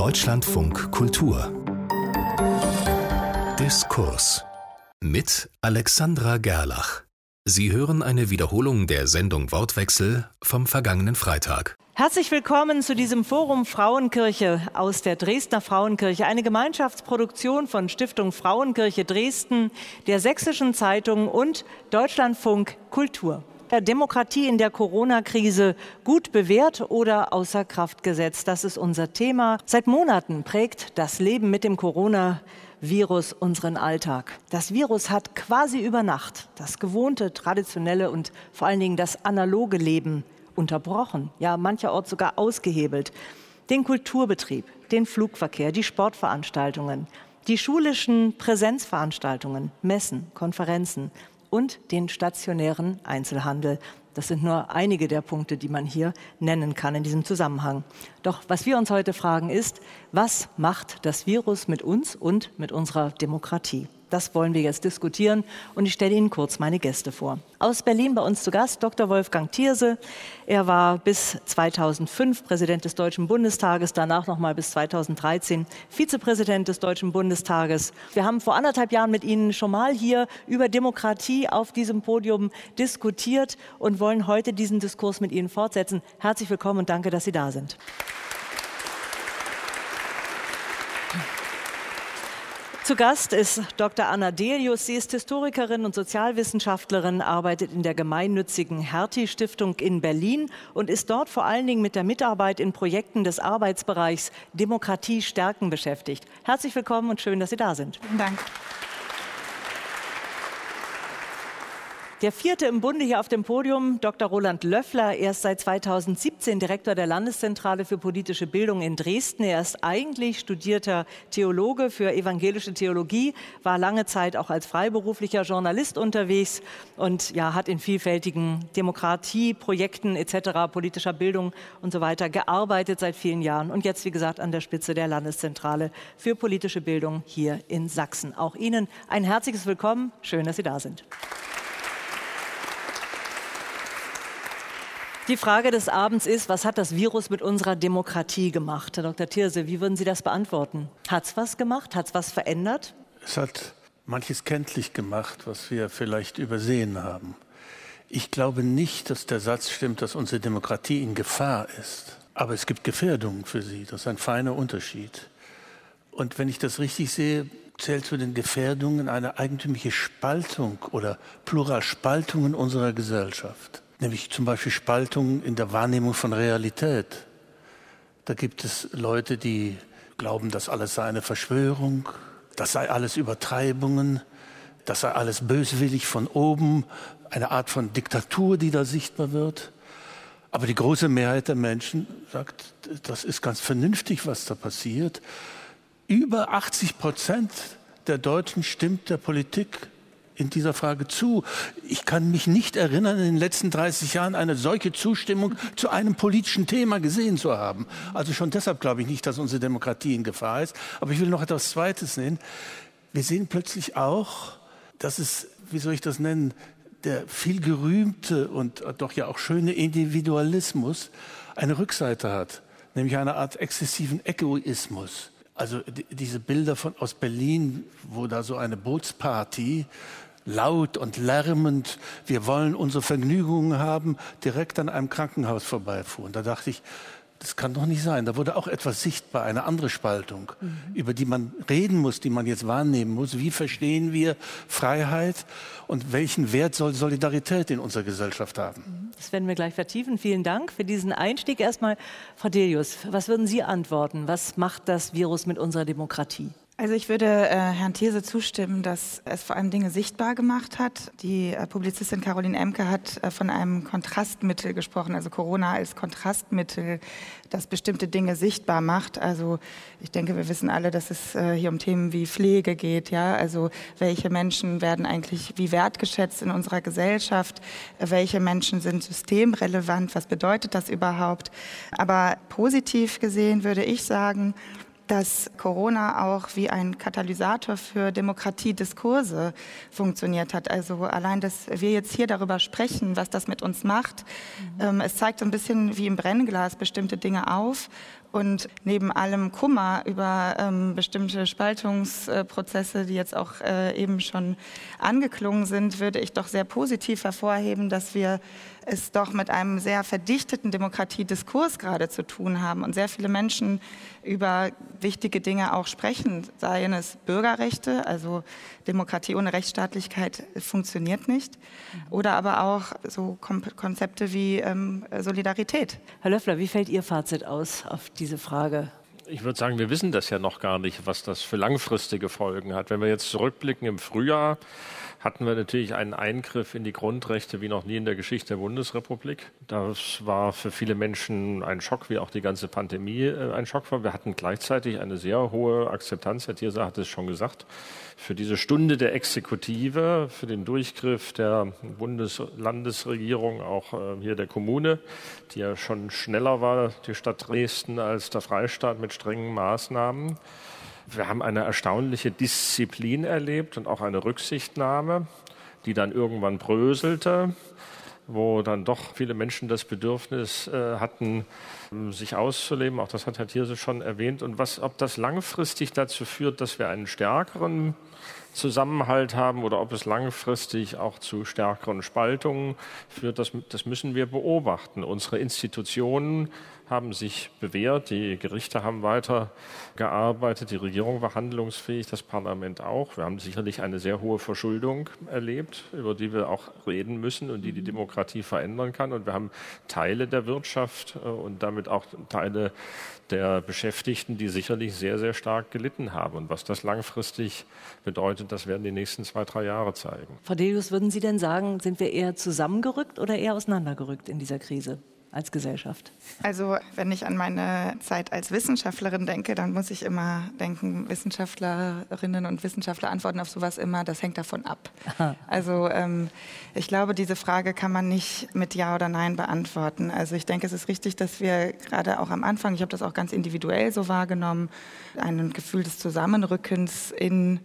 Deutschlandfunk Kultur Diskurs mit Alexandra Gerlach. Sie hören eine Wiederholung der Sendung Wortwechsel vom vergangenen Freitag. Herzlich willkommen zu diesem Forum Frauenkirche aus der Dresdner Frauenkirche, eine Gemeinschaftsproduktion von Stiftung Frauenkirche Dresden, der Sächsischen Zeitung und Deutschlandfunk Kultur. Demokratie in der Corona-Krise gut bewährt oder außer Kraft gesetzt? Das ist unser Thema. Seit Monaten prägt das Leben mit dem Coronavirus unseren Alltag. Das Virus hat quasi über Nacht das gewohnte, traditionelle und vor allen Dingen das analoge Leben unterbrochen, ja mancherorts sogar ausgehebelt. Den Kulturbetrieb, den Flugverkehr, die Sportveranstaltungen, die schulischen Präsenzveranstaltungen, Messen, Konferenzen, und den stationären Einzelhandel. Das sind nur einige der Punkte, die man hier nennen kann in diesem Zusammenhang. Doch was wir uns heute fragen ist, was macht das Virus mit uns und mit unserer Demokratie? Das wollen wir jetzt diskutieren und ich stelle Ihnen kurz meine Gäste vor. Aus Berlin bei uns zu Gast Dr. Wolfgang Thierse. Er war bis 2005 Präsident des Deutschen Bundestages, danach noch mal bis 2013 Vizepräsident des Deutschen Bundestages. Wir haben vor anderthalb Jahren mit Ihnen schon mal hier über Demokratie auf diesem Podium diskutiert und wollen heute diesen Diskurs mit Ihnen fortsetzen. Herzlich willkommen und danke, dass Sie da sind. Zu Gast ist Dr. Anna Delius. Sie ist Historikerin und Sozialwissenschaftlerin, arbeitet in der gemeinnützigen Hertie-Stiftung in Berlin und ist dort vor allen Dingen mit der Mitarbeit in Projekten des Arbeitsbereichs Demokratie stärken beschäftigt. Herzlich willkommen und schön, dass Sie da sind. Vielen Dank. Der vierte im Bunde hier auf dem Podium, Dr. Roland Löffler. Er ist seit 2017 Direktor der Landeszentrale für politische Bildung in Dresden. Er ist eigentlich studierter Theologe für evangelische Theologie, war lange Zeit auch als freiberuflicher Journalist unterwegs und ja, hat in vielfältigen Demokratieprojekten etc., politischer Bildung und so weiter gearbeitet seit vielen Jahren und jetzt, wie gesagt, an der Spitze der Landeszentrale für politische Bildung hier in Sachsen. Auch Ihnen ein herzliches Willkommen. Schön, dass Sie da sind. Die Frage des Abends ist, was hat das Virus mit unserer Demokratie gemacht? Herr Dr. Thierse, wie würden Sie das beantworten? Hat es was gemacht? Hat es was verändert? Es hat manches kenntlich gemacht, was wir vielleicht übersehen haben. Ich glaube nicht, dass der Satz stimmt, dass unsere Demokratie in Gefahr ist. Aber es gibt Gefährdungen für sie. Das ist ein feiner Unterschied. Und wenn ich das richtig sehe, zählt zu den Gefährdungen eine eigentümliche Spaltung oder Pluralspaltungen unserer Gesellschaft nämlich zum Beispiel Spaltung in der Wahrnehmung von Realität. Da gibt es Leute, die glauben, das alles sei eine Verschwörung, das sei alles Übertreibungen, das sei alles böswillig von oben, eine Art von Diktatur, die da sichtbar wird. Aber die große Mehrheit der Menschen sagt, das ist ganz vernünftig, was da passiert. Über 80 Prozent der Deutschen stimmt der Politik in dieser Frage zu. Ich kann mich nicht erinnern, in den letzten 30 Jahren eine solche Zustimmung zu einem politischen Thema gesehen zu haben. Also schon deshalb glaube ich nicht, dass unsere Demokratie in Gefahr ist. Aber ich will noch etwas Zweites nennen. Wir sehen plötzlich auch, dass es, wie soll ich das nennen, der viel gerühmte und doch ja auch schöne Individualismus eine Rückseite hat, nämlich eine Art exzessiven Egoismus. Also diese Bilder von, aus Berlin, wo da so eine Bootsparty laut und lärmend, wir wollen unsere Vergnügungen haben, direkt an einem Krankenhaus vorbeifuhren. Da dachte ich, das kann doch nicht sein. Da wurde auch etwas sichtbar, eine andere Spaltung, mhm. über die man reden muss, die man jetzt wahrnehmen muss. Wie verstehen wir Freiheit und welchen Wert soll Solidarität in unserer Gesellschaft haben? Mhm. Das werden wir gleich vertiefen. Vielen Dank für diesen Einstieg. Erstmal, Frau Delius, was würden Sie antworten? Was macht das Virus mit unserer Demokratie? Also ich würde äh, Herrn These zustimmen, dass es vor allem Dinge sichtbar gemacht hat. Die äh, Publizistin Caroline Emke hat äh, von einem Kontrastmittel gesprochen, also Corona als Kontrastmittel, das bestimmte Dinge sichtbar macht. Also ich denke, wir wissen alle, dass es äh, hier um Themen wie Pflege geht. Ja, also welche Menschen werden eigentlich wie wertgeschätzt in unserer Gesellschaft? Welche Menschen sind systemrelevant? Was bedeutet das überhaupt? Aber positiv gesehen würde ich sagen, dass Corona auch wie ein Katalysator für Demokratiediskurse funktioniert hat. Also allein, dass wir jetzt hier darüber sprechen, was das mit uns macht. Mhm. Ähm, es zeigt so ein bisschen wie im Brennglas bestimmte Dinge auf Und neben allem Kummer über ähm, bestimmte Spaltungsprozesse, die jetzt auch äh, eben schon angeklungen sind, würde ich doch sehr positiv hervorheben, dass wir es doch mit einem sehr verdichteten Demokratiediskurs gerade zu tun haben und sehr viele Menschen über wichtige Dinge auch sprechen, seien es Bürgerrechte, also Demokratie ohne Rechtsstaatlichkeit funktioniert nicht, oder aber auch so Konzepte wie ähm, Solidarität. Herr Löffler, wie fällt Ihr Fazit aus auf diese Frage? Ich würde sagen, wir wissen das ja noch gar nicht, was das für langfristige Folgen hat. Wenn wir jetzt zurückblicken im Frühjahr, hatten wir natürlich einen Eingriff in die Grundrechte wie noch nie in der Geschichte der Bundesrepublik. Das war für viele Menschen ein Schock, wie auch die ganze Pandemie äh, ein Schock war. Wir hatten gleichzeitig eine sehr hohe Akzeptanz, Herr Thierse hat es schon gesagt, für diese Stunde der Exekutive, für den Durchgriff der Bundeslandesregierung, auch äh, hier der Kommune, die ja schon schneller war, die Stadt Dresden, als der Freistaat mit strengen Maßnahmen. Wir haben eine erstaunliche Disziplin erlebt und auch eine Rücksichtnahme, die dann irgendwann bröselte, wo dann doch viele Menschen das Bedürfnis äh, hatten, ähm, sich auszuleben. Auch das hat Herr Thierse schon erwähnt. Und was, ob das langfristig dazu führt, dass wir einen stärkeren Zusammenhalt haben oder ob es langfristig auch zu stärkeren Spaltungen führt, das, das müssen wir beobachten. Unsere Institutionen haben sich bewährt, die Gerichte haben weiter gearbeitet, die Regierung war handlungsfähig, das Parlament auch. Wir haben sicherlich eine sehr hohe Verschuldung erlebt, über die wir auch reden müssen und die die Demokratie verändern kann. Und wir haben Teile der Wirtschaft äh, und damit auch Teile der Beschäftigten, die sicherlich sehr, sehr stark gelitten haben. Und was das langfristig bedeutet, das werden die nächsten zwei, drei Jahre zeigen. Frau Delius, würden Sie denn sagen, sind wir eher zusammengerückt oder eher auseinandergerückt in dieser Krise? Als Gesellschaft? Also wenn ich an meine Zeit als Wissenschaftlerin denke, dann muss ich immer denken, Wissenschaftlerinnen und Wissenschaftler antworten auf sowas immer, das hängt davon ab. Aha. Also ähm, ich glaube, diese Frage kann man nicht mit Ja oder Nein beantworten. Also ich denke, es ist richtig, dass wir gerade auch am Anfang, ich habe das auch ganz individuell so wahrgenommen, ein Gefühl des Zusammenrückens in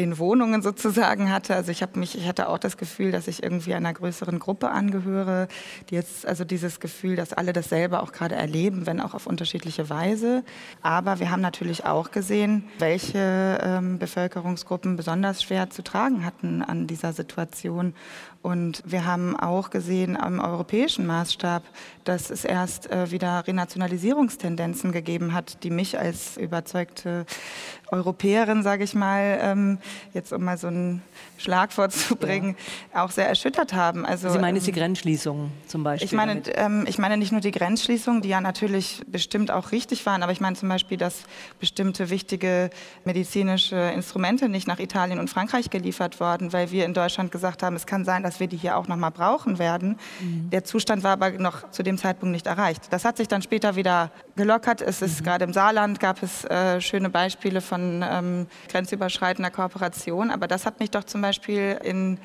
den Wohnungen sozusagen hatte. Also ich habe mich, ich hatte auch das Gefühl, dass ich irgendwie einer größeren Gruppe angehöre, die jetzt also dieses Gefühl, dass alle dasselbe auch gerade erleben, wenn auch auf unterschiedliche Weise. Aber wir haben natürlich auch gesehen, welche ähm, Bevölkerungsgruppen besonders schwer zu tragen hatten an dieser Situation und wir haben auch gesehen am europäischen Maßstab, dass es erst äh, wieder Renationalisierungstendenzen gegeben hat, die mich als überzeugte Europäerin, sage ich mal, ähm, jetzt um mal so ein Schlagwort zu bringen, ja. auch sehr erschüttert haben. Also, Sie meinen jetzt die ähm, Grenzschließungen zum Beispiel? Ich meine, ähm, ich meine nicht nur die Grenzschließungen, die ja natürlich bestimmt auch richtig waren, aber ich meine zum Beispiel, dass bestimmte wichtige medizinische Instrumente nicht nach Italien und Frankreich geliefert wurden, weil wir in Deutschland gesagt haben, es kann sein, dass dass wir die hier auch noch mal brauchen werden. Mhm. Der Zustand war aber noch zu dem Zeitpunkt nicht erreicht. Das hat sich dann später wieder gelockert. Es ist mhm. gerade im Saarland gab es äh, schöne Beispiele von ähm, grenzüberschreitender Kooperation. Aber das hat mich doch zum Beispiel in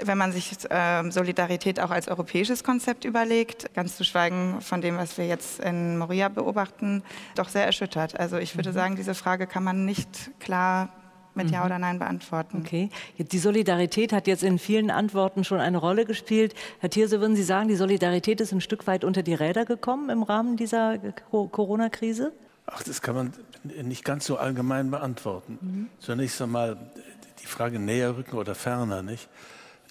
wenn man sich äh, Solidarität auch als europäisches Konzept überlegt, ganz zu schweigen von dem, was wir jetzt in Moria beobachten, doch sehr erschüttert. Also ich würde mhm. sagen, diese Frage kann man nicht klar mit Ja mhm. oder Nein beantworten. Okay. Die Solidarität hat jetzt in vielen Antworten schon eine Rolle gespielt. Herr Thierse, würden Sie sagen, die Solidarität ist ein Stück weit unter die Räder gekommen im Rahmen dieser Corona-Krise? Ach, das kann man nicht ganz so allgemein beantworten. Mhm. Zunächst einmal die Frage näher rücken oder ferner, nicht?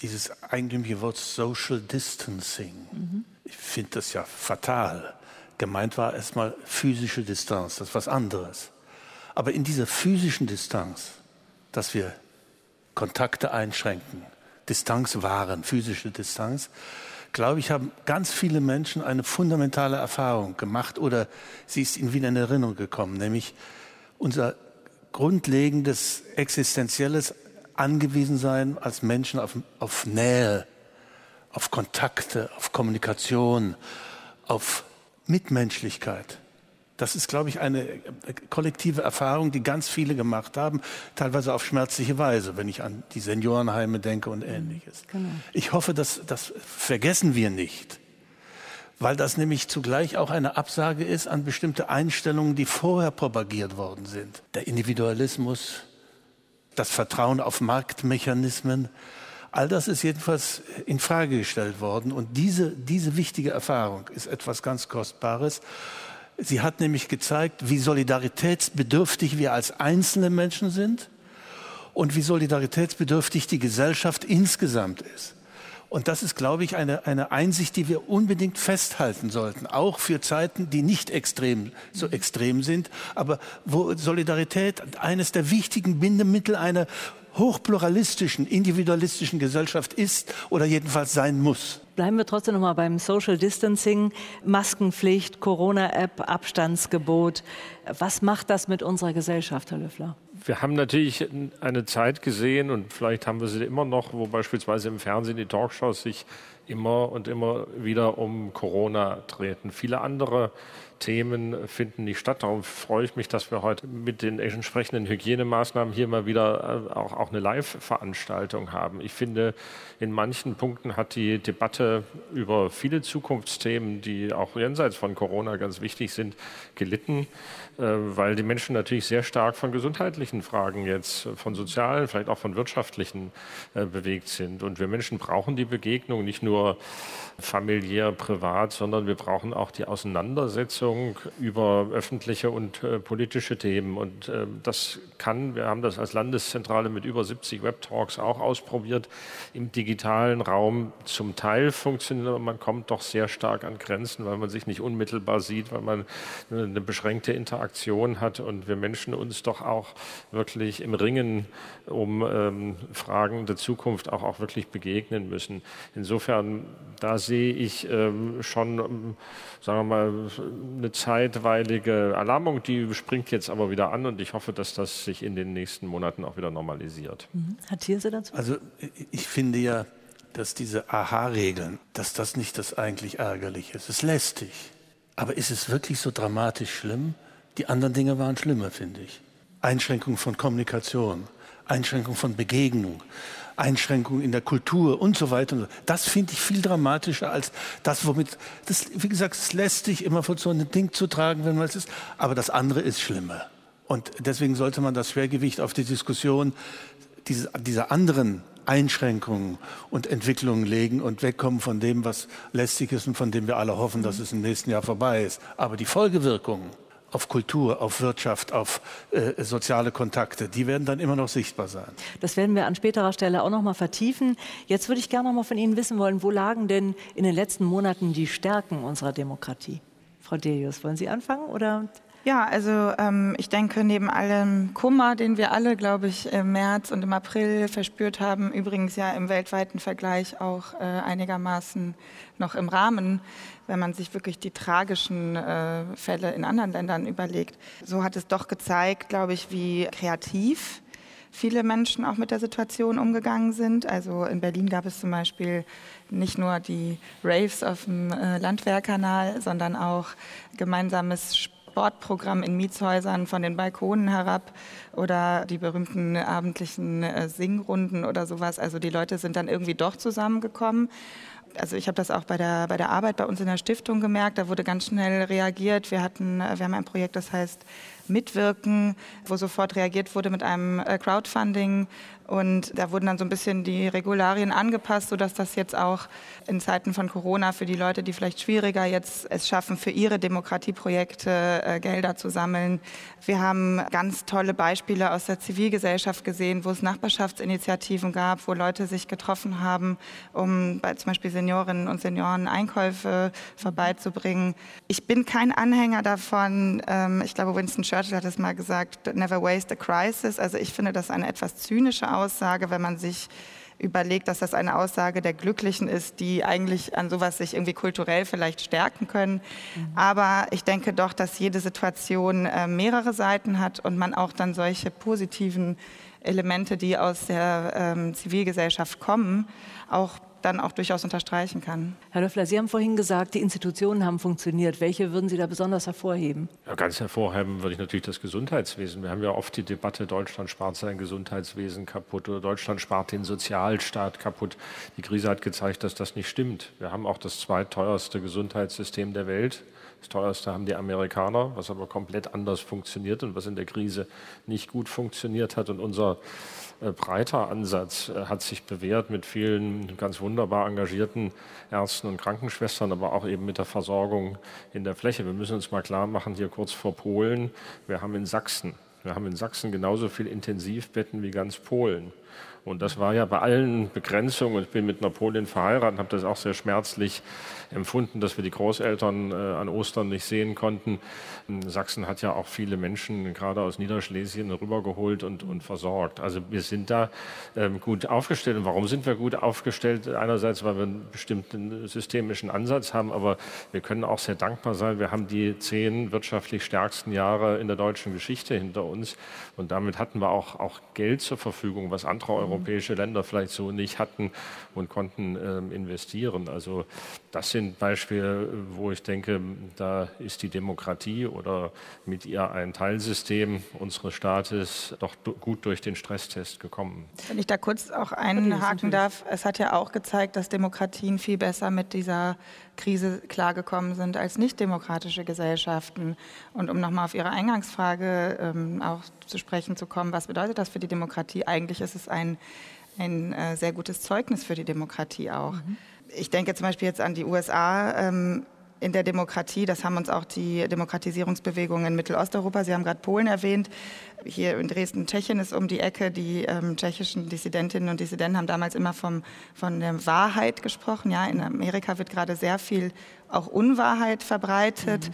Dieses eigentümliche Wort Social Distancing. Mhm. Ich finde das ja fatal. Gemeint war erstmal physische Distanz, das ist was anderes. Aber in dieser physischen Distanz dass wir Kontakte einschränken, Distanz wahren, physische Distanz, glaube ich, haben ganz viele Menschen eine fundamentale Erfahrung gemacht oder sie ist ihnen wieder in Erinnerung gekommen, nämlich unser grundlegendes existenzielles Angewiesensein als Menschen auf, auf Nähe, auf Kontakte, auf Kommunikation, auf Mitmenschlichkeit. Das ist, glaube ich, eine äh, kollektive Erfahrung, die ganz viele gemacht haben, teilweise auf schmerzliche Weise, wenn ich an die Seniorenheime denke und ähnliches. Genau. Ich hoffe, dass das vergessen wir nicht, weil das nämlich zugleich auch eine Absage ist an bestimmte Einstellungen, die vorher propagiert worden sind. Der Individualismus, das Vertrauen auf Marktmechanismen, all das ist jedenfalls in Frage gestellt worden. Und diese, diese wichtige Erfahrung ist etwas ganz Kostbares Sie hat nämlich gezeigt, wie solidaritätsbedürftig wir als einzelne Menschen sind und wie solidaritätsbedürftig die Gesellschaft insgesamt ist. Und das ist, glaube ich, eine, eine Einsicht, die wir unbedingt festhalten sollten, auch für Zeiten, die nicht extrem, so extrem sind, aber wo Solidarität eines der wichtigen Bindemittel einer hochpluralistischen, individualistischen Gesellschaft ist oder jedenfalls sein muss. Bleiben wir trotzdem noch mal beim Social Distancing, Maskenpflicht, Corona-App, Abstandsgebot. Was macht das mit unserer Gesellschaft, Herr Löffler? Wir haben natürlich eine Zeit gesehen und vielleicht haben wir sie immer noch, wo beispielsweise im Fernsehen die Talkshows sich immer und immer wieder um Corona treten. Viele andere Themen finden nicht statt. Darum freue ich mich, dass wir heute mit den entsprechenden Hygienemaßnahmen hier mal wieder äh, auch, auch eine Live-Veranstaltung haben. Ich finde, in manchen Punkten hat die Debatte über viele Zukunftsthemen, die auch jenseits von Corona ganz wichtig sind, gelitten, weil die Menschen natürlich sehr stark von gesundheitlichen Fragen jetzt, von sozialen, vielleicht auch von wirtschaftlichen äh, bewegt sind. Und wir Menschen brauchen die Begegnung nicht nur familiär, privat, sondern wir brauchen auch die Auseinandersetzung über öffentliche und äh, politische Themen. Und äh, das kann, wir haben das als Landeszentrale mit über 70 Webtalks auch ausprobiert, im digitalen Raum zum Teil funktioniert, aber man kommt doch sehr stark an Grenzen, weil man sich nicht unmittelbar sieht, weil man eine beschränkte Interaktion hat und wir Menschen uns doch auch wirklich im Ringen um ähm, Fragen der Zukunft auch, auch wirklich begegnen müssen. Insofern, da sehe ich ähm, schon, ähm, sagen wir mal, eine zeitweilige Alarmung, die springt jetzt aber wieder an und ich hoffe, dass das sich in den nächsten Monaten auch wieder normalisiert. Mhm. Hat Thierse dazu? Also ich finde ja, dass diese Aha-Regeln, dass das nicht das eigentlich Ärgerliche ist. Es ist lästig. Aber ist es wirklich so dramatisch schlimm? Die anderen Dinge waren schlimmer, finde ich. Einschränkung von Kommunikation, Einschränkung von Begegnung, Einschränkungen in der Kultur und so weiter. Das finde ich viel dramatischer als das, womit, das, wie gesagt, es lässt sich immer vor so ein Ding zu tragen, wenn man es ist. Aber das andere ist schlimmer. Und deswegen sollte man das Schwergewicht auf die Diskussion diese, dieser anderen Einschränkungen und Entwicklungen legen und wegkommen von dem, was lästig ist und von dem wir alle hoffen, dass es im nächsten Jahr vorbei ist. Aber die Folgewirkungen, auf Kultur, auf Wirtschaft, auf äh, soziale Kontakte, die werden dann immer noch sichtbar sein. Das werden wir an späterer Stelle auch noch mal vertiefen. Jetzt würde ich gerne noch mal von Ihnen wissen wollen, wo lagen denn in den letzten Monaten die Stärken unserer Demokratie? Frau Delius, wollen Sie anfangen oder ja, also ähm, ich denke, neben allem Kummer, den wir alle, glaube ich, im März und im April verspürt haben, übrigens ja im weltweiten Vergleich auch äh, einigermaßen noch im Rahmen, wenn man sich wirklich die tragischen äh, Fälle in anderen Ländern überlegt. So hat es doch gezeigt, glaube ich, wie kreativ viele Menschen auch mit der Situation umgegangen sind. Also in Berlin gab es zum Beispiel nicht nur die Raves auf dem äh, Landwehrkanal, sondern auch gemeinsames Sport Sportprogramm in Mietshäusern von den Balkonen herab oder die berühmten abendlichen äh, Singrunden oder sowas. Also die Leute sind dann irgendwie doch zusammengekommen. Also ich habe das auch bei der, bei der Arbeit bei uns in der Stiftung gemerkt. Da wurde ganz schnell reagiert. Wir hatten, äh, wir haben ein Projekt, das heißt Mitwirken, wo sofort reagiert wurde mit einem äh, Crowdfunding und da wurden dann so ein bisschen die Regularien angepasst, sodass das jetzt auch in Zeiten von Corona für die Leute, die vielleicht schwieriger jetzt es schaffen, für ihre Demokratieprojekte äh, Gelder zu sammeln. Wir haben ganz tolle Beispiele aus der Zivilgesellschaft gesehen, wo es Nachbarschaftsinitiativen gab, wo Leute sich getroffen haben, um bei zum Beispiel Seniorinnen und Senioren Einkäufe vorbeizubringen. Ich bin kein Anhänger davon. Ähm, ich glaube, Winston Churchill hat es mal gesagt, never waste a crisis. Also ich finde das eine etwas zynische Aussage, wenn man sich überlegt, dass das eine Aussage der Glücklichen ist, die eigentlich an sowas sich irgendwie kulturell vielleicht stärken können. Mhm. Aber ich denke doch, dass jede Situation äh, mehrere Seiten hat und man auch dann solche positiven Elemente, die aus der ähm, Zivilgesellschaft kommen, auch dann auch durchaus unterstreichen kann. Herr Löffler, Sie haben vorhin gesagt, die Institutionen haben funktioniert. Welche würden Sie da besonders hervorheben? Ja, ganz hervorheben würde ich natürlich das Gesundheitswesen. Wir haben ja oft die Debatte, Deutschland spart sein Gesundheitswesen kaputt oder Deutschland spart den Sozialstaat kaputt. Die Krise hat gezeigt, dass das nicht stimmt. Wir haben auch das zweitteuerste Gesundheitssystem der Welt Das teuerste haben die Amerikaner, was aber komplett anders funktioniert und was in der Krise nicht gut funktioniert hat. Und unser breiter Ansatz äh, hat sich bewährt mit vielen ganz wunderbar engagierten Ärzten und Krankenschwestern, aber auch eben mit der Versorgung in der Fläche. Wir müssen uns mal klar machen, hier kurz vor Polen, wir haben in Sachsen, wir haben in Sachsen genauso viel Intensivbetten wie ganz Polen. Und das war ja bei allen Begrenzungen, ich bin mit Napoleon verheiratet, und habe das auch sehr schmerzlich empfunden, dass wir die Großeltern äh, an Ostern nicht sehen konnten. Sachsen hat ja auch viele Menschen, gerade aus Niederschlesien, rübergeholt und, und versorgt. Also wir sind da ähm, gut aufgestellt. Und warum sind wir gut aufgestellt? Einerseits, weil wir einen bestimmten systemischen Ansatz haben, aber wir können auch sehr dankbar sein. Wir haben die zehn wirtschaftlich stärksten Jahre in der deutschen Geschichte hinter uns. Und damit hatten wir auch, auch Geld zur Verfügung, was andere europäische Länder vielleicht so nicht hatten und konnten ähm, investieren. Also das sind Beispiele, wo ich denke, da ist die Demokratie oder mit ihr ein Teilsystem unseres Staates doch gut durch den Stresstest gekommen. Wenn ich da kurz auch einhaken darf, es hat ja auch gezeigt, dass Demokratien viel besser mit dieser Krise klargekommen sind als nichtdemokratische Gesellschaften. Und um nochmal auf Ihre Eingangsfrage ähm, auch zu sprechen zu kommen, was bedeutet das für die Demokratie? Eigentlich ist es ein, ein äh, sehr gutes Zeugnis für die Demokratie auch. Mhm ich denke zum Beispiel jetzt an die USA. Ähm, in der Demokratie, das haben uns auch die Demokratisierungsbewegungen in Mittelosteuropa, Sie haben gerade Polen erwähnt, hier in Dresden, Tschechien ist um die Ecke, die ähm, tschechischen Dissidentinnen und Dissidenten haben damals immer vom, von der Wahrheit gesprochen. Ja, in Amerika wird gerade sehr viel auch Unwahrheit verbreitet. Mhm.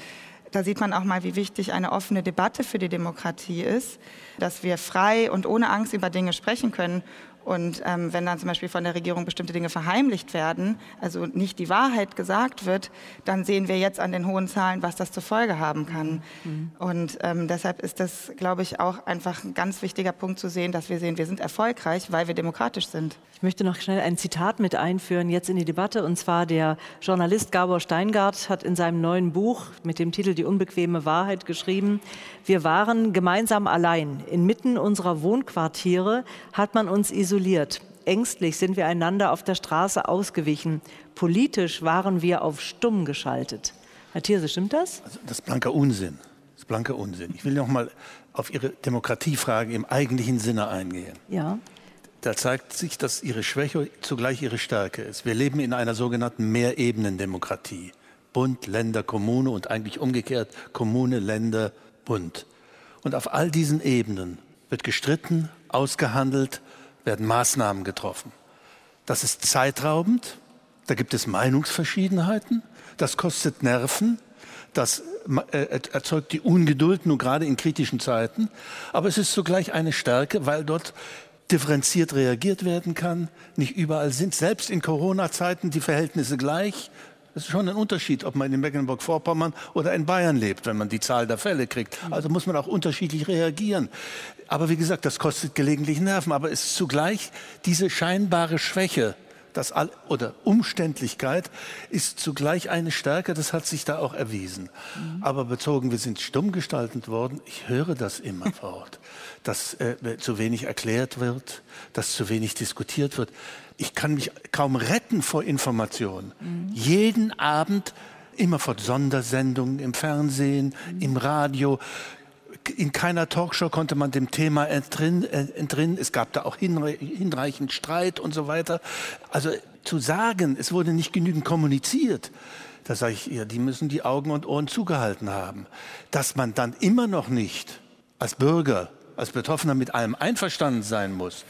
Da sieht man auch mal, wie wichtig eine offene Debatte für die Demokratie ist, dass wir frei und ohne Angst über Dinge sprechen können und ähm, wenn dann zum Beispiel von der Regierung bestimmte Dinge verheimlicht werden, also nicht die Wahrheit gesagt wird, dann sehen wir jetzt an den hohen Zahlen, was das zur Folge haben kann. Mhm. Und ähm, deshalb ist das, glaube ich, auch einfach ein ganz wichtiger Punkt zu sehen, dass wir sehen, wir sind erfolgreich, weil wir demokratisch sind. Ich möchte noch schnell ein Zitat mit einführen jetzt in die Debatte. Und zwar der Journalist Gabor Steingart hat in seinem neuen Buch mit dem Titel Die unbequeme Wahrheit geschrieben, wir waren gemeinsam allein. Inmitten unserer Wohnquartiere hat man uns isoliert isoliert. Ängstlich sind wir einander auf der Straße ausgewichen. Politisch waren wir auf stumm geschaltet. Herr Thierse, stimmt das? Also das ist blanker Unsinn. Das ist blanker Unsinn. Ich will noch mal auf Ihre Demokratiefrage im eigentlichen Sinne eingehen. Ja. Da zeigt sich, dass Ihre Schwäche zugleich Ihre Stärke ist. Wir leben in einer sogenannten Mehrebenendemokratie. Bund, Länder, Kommune und eigentlich umgekehrt Kommune, Länder, Bund. Und auf all diesen Ebenen wird gestritten, ausgehandelt, werden Maßnahmen getroffen. Das ist zeitraubend, da gibt es Meinungsverschiedenheiten, das kostet Nerven, das äh, erzeugt die Ungeduld, nur gerade in kritischen Zeiten. Aber es ist zugleich eine Stärke, weil dort differenziert reagiert werden kann. Nicht überall sind, selbst in Corona-Zeiten, die Verhältnisse gleich. Es ist schon ein Unterschied, ob man in Mecklenburg-Vorpommern oder in Bayern lebt, wenn man die Zahl der Fälle kriegt. Also muss man auch unterschiedlich reagieren. Aber wie gesagt, das kostet gelegentlich Nerven. Aber es ist zugleich diese scheinbare Schwäche das All oder Umständlichkeit ist zugleich eine Stärke, das hat sich da auch erwiesen. Mhm. Aber bezogen, wir sind stumm gestaltet worden, ich höre das immerfort, dass äh, zu wenig erklärt wird, dass zu wenig diskutiert wird. Ich kann mich kaum retten vor Informationen. Mhm. Jeden Abend immerfort Sondersendungen im Fernsehen, mhm. im Radio in keiner Talkshow konnte man dem Thema entrinnen. Entrinnen. Es gab da auch hinreichend Streit und so weiter. Also zu sagen, es wurde nicht genügend kommuniziert, da sage ich ihr, die müssen die Augen und Ohren zugehalten haben. Dass man dann immer noch nicht als Bürger, als Betroffener mit allem einverstanden sein muss,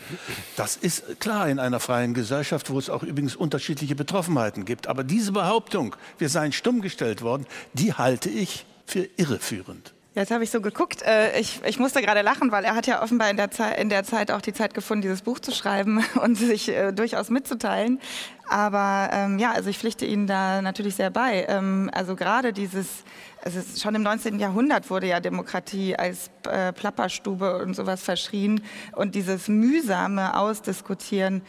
das ist klar in einer freien Gesellschaft, wo es auch übrigens unterschiedliche Betroffenheiten gibt. Aber diese Behauptung, wir seien stumm gestellt worden, die halte ich für irreführend. Jetzt habe ich so geguckt. Äh, ich, ich musste gerade lachen, weil er hat ja offenbar in der, Zeit, in der Zeit auch die Zeit gefunden, dieses Buch zu schreiben und sich äh, durchaus mitzuteilen. Aber ähm, ja, also ich pflichte Ihnen da natürlich sehr bei. Ähm, also gerade dieses, also schon im 19. Jahrhundert wurde ja Demokratie als äh, Plapperstube und sowas verschrien. Und dieses mühsame Ausdiskutieren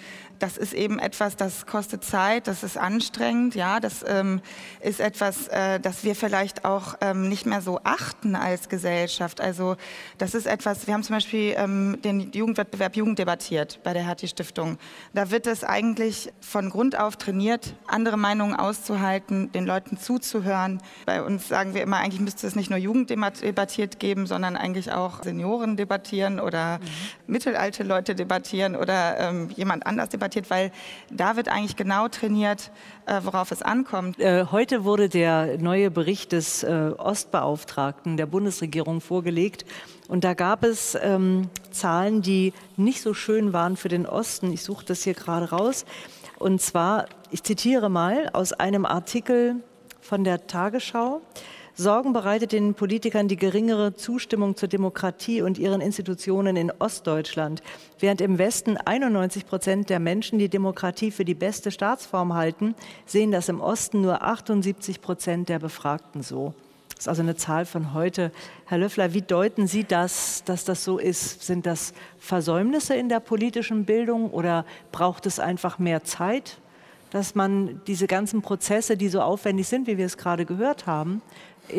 das ist eben etwas, das kostet Zeit, das ist anstrengend, ja, das ähm, ist etwas, äh, das wir vielleicht auch ähm, nicht mehr so achten als Gesellschaft. Also das ist etwas, wir haben zum Beispiel ähm, den Jugendwettbewerb Jugend debattiert bei der Hertie Stiftung. Da wird es eigentlich von Grund Grund auf trainiert, andere Meinungen auszuhalten, den Leuten zuzuhören. Bei uns sagen wir immer, eigentlich müsste es nicht nur Jugend debattiert geben, sondern eigentlich auch Senioren debattieren oder mhm. mittelalte Leute debattieren oder ähm, jemand anders debattiert, weil da wird eigentlich genau trainiert, äh, worauf es ankommt. Äh, heute wurde der neue Bericht des äh, Ostbeauftragten der Bundesregierung vorgelegt. Und da gab es ähm, Zahlen, die nicht so schön waren für den Osten. Ich suche das hier gerade raus. Und zwar, ich zitiere mal aus einem Artikel von der Tagesschau. Sorgen bereitet den Politikern die geringere Zustimmung zur Demokratie und ihren Institutionen in Ostdeutschland, während im Westen 91 Prozent der Menschen die Demokratie für die beste Staatsform halten, sehen das im Osten nur 78 Prozent der Befragten so. Ist also eine Zahl von heute. Herr Löffler, wie deuten Sie das, dass das so ist? Sind das Versäumnisse in der politischen Bildung oder braucht es einfach mehr Zeit, dass man diese ganzen Prozesse, die so aufwendig sind, wie wir es gerade gehört haben,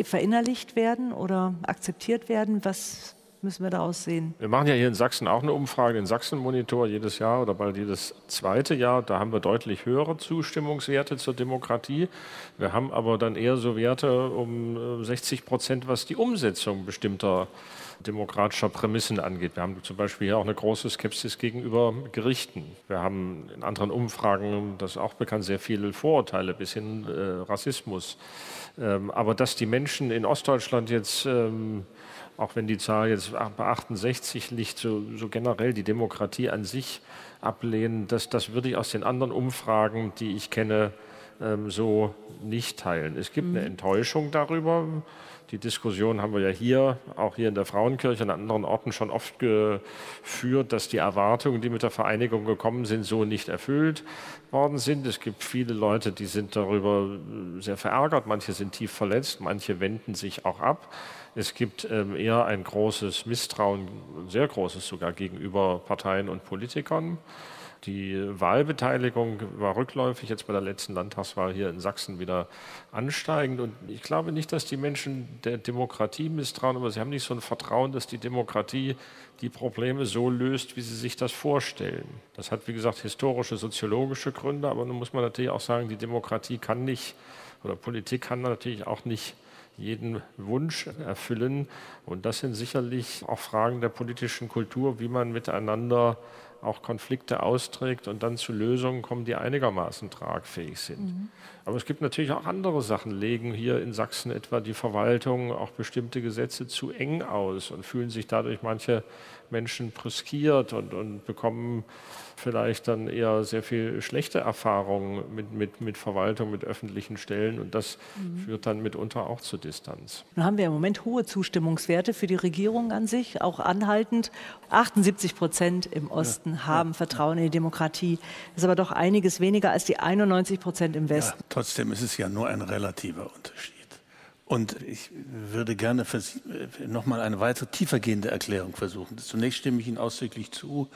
verinnerlicht werden oder akzeptiert werden? Was müssen wir daraus sehen? Wir machen ja hier in Sachsen auch eine Umfrage, den Sachsen-Monitor jedes Jahr oder bald jedes zweite Jahr. Da haben wir deutlich höhere Zustimmungswerte zur Demokratie. Wir haben aber dann eher so Werte um 60 äh, Prozent, was die Umsetzung bestimmter demokratischer Prämissen angeht. Wir haben zum Beispiel hier auch eine große Skepsis gegenüber Gerichten. Wir haben in anderen Umfragen, das ist auch bekannt, sehr viele Vorurteile bis hin äh, Rassismus. Ähm, aber dass die Menschen in Ostdeutschland jetzt ähm, auch wenn die Zahl jetzt bei 68 liegt, so, so, generell die Demokratie an sich ablehnen, das, das würde ich aus den anderen Umfragen, die ich kenne, ähm, so nicht teilen. Es gibt mhm. eine Enttäuschung darüber. Die Diskussion haben wir ja hier, auch hier in der Frauenkirche, an anderen Orten schon oft geführt, dass die Erwartungen, die mit der Vereinigung gekommen sind, so nicht erfüllt worden sind. Es gibt viele Leute, die sind darüber sehr verärgert, manche sind tief verletzt, manche wenden sich auch ab. Es gibt ähm, eher ein großes Misstrauen, sehr großes sogar gegenüber Parteien und Politikern. Die Wahlbeteiligung war rückläufig, jetzt bei der letzten Landtagswahl hier in Sachsen wieder ansteigend. Und ich glaube nicht, dass die Menschen der Demokratie misstrauen, aber sie haben nicht so ein Vertrauen, dass die Demokratie die Probleme so löst, wie sie sich das vorstellen. Das hat, wie gesagt, historische, soziologische Gründe, aber nun muss man natürlich auch sagen, die Demokratie kann nicht, oder Politik kann natürlich auch nicht jeden Wunsch erfüllen. Und das sind sicherlich auch Fragen der politischen Kultur, wie man miteinander auch Konflikte austrägt und dann zu Lösungen kommt, die einigermaßen tragfähig sind. Mhm. Aber es gibt natürlich auch andere Sachen, legen hier in Sachsen etwa die Verwaltung auch bestimmte Gesetze zu eng aus und fühlen sich dadurch manche Menschen brüskiert und, und bekommen vielleicht dann eher sehr viel schlechte Erfahrungen mit, mit, mit Verwaltung, mit öffentlichen Stellen und das mhm. führt dann mitunter auch zu Distanz. Nun haben wir im Moment hohe Zustimmungswerte für die Regierung an sich, auch anhaltend. 78 Prozent im Osten ja, haben ja, Vertrauen in die Demokratie. Das ist aber doch einiges weniger als die 91 Prozent im Westen. Ja, trotzdem ist es ja nur ein relativer Unterschied. Und ich würde gerne noch mal eine weitere tiefergehende Erklärung versuchen. Zunächst stimme ich Ihnen ausdrücklich zu,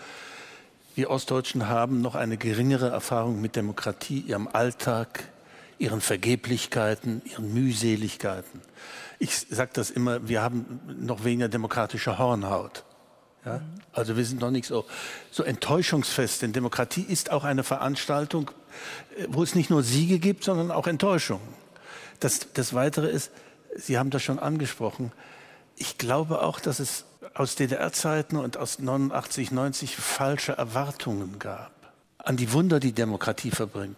wir Ostdeutschen haben noch eine geringere Erfahrung mit Demokratie, ihrem Alltag, ihren Vergeblichkeiten, ihren Mühseligkeiten. Ich sage das immer, wir haben noch weniger demokratische Hornhaut. Ja? Also wir sind noch nicht so, so enttäuschungsfest, denn Demokratie ist auch eine Veranstaltung, äh, wo es nicht nur Siege gibt, sondern auch Enttäuschungen. Das, das Weitere ist, Sie haben das schon angesprochen, ich glaube auch, dass es aus DDR-Zeiten und aus 89, 90 falsche Erwartungen gab an die Wunder, die Demokratie verbringt.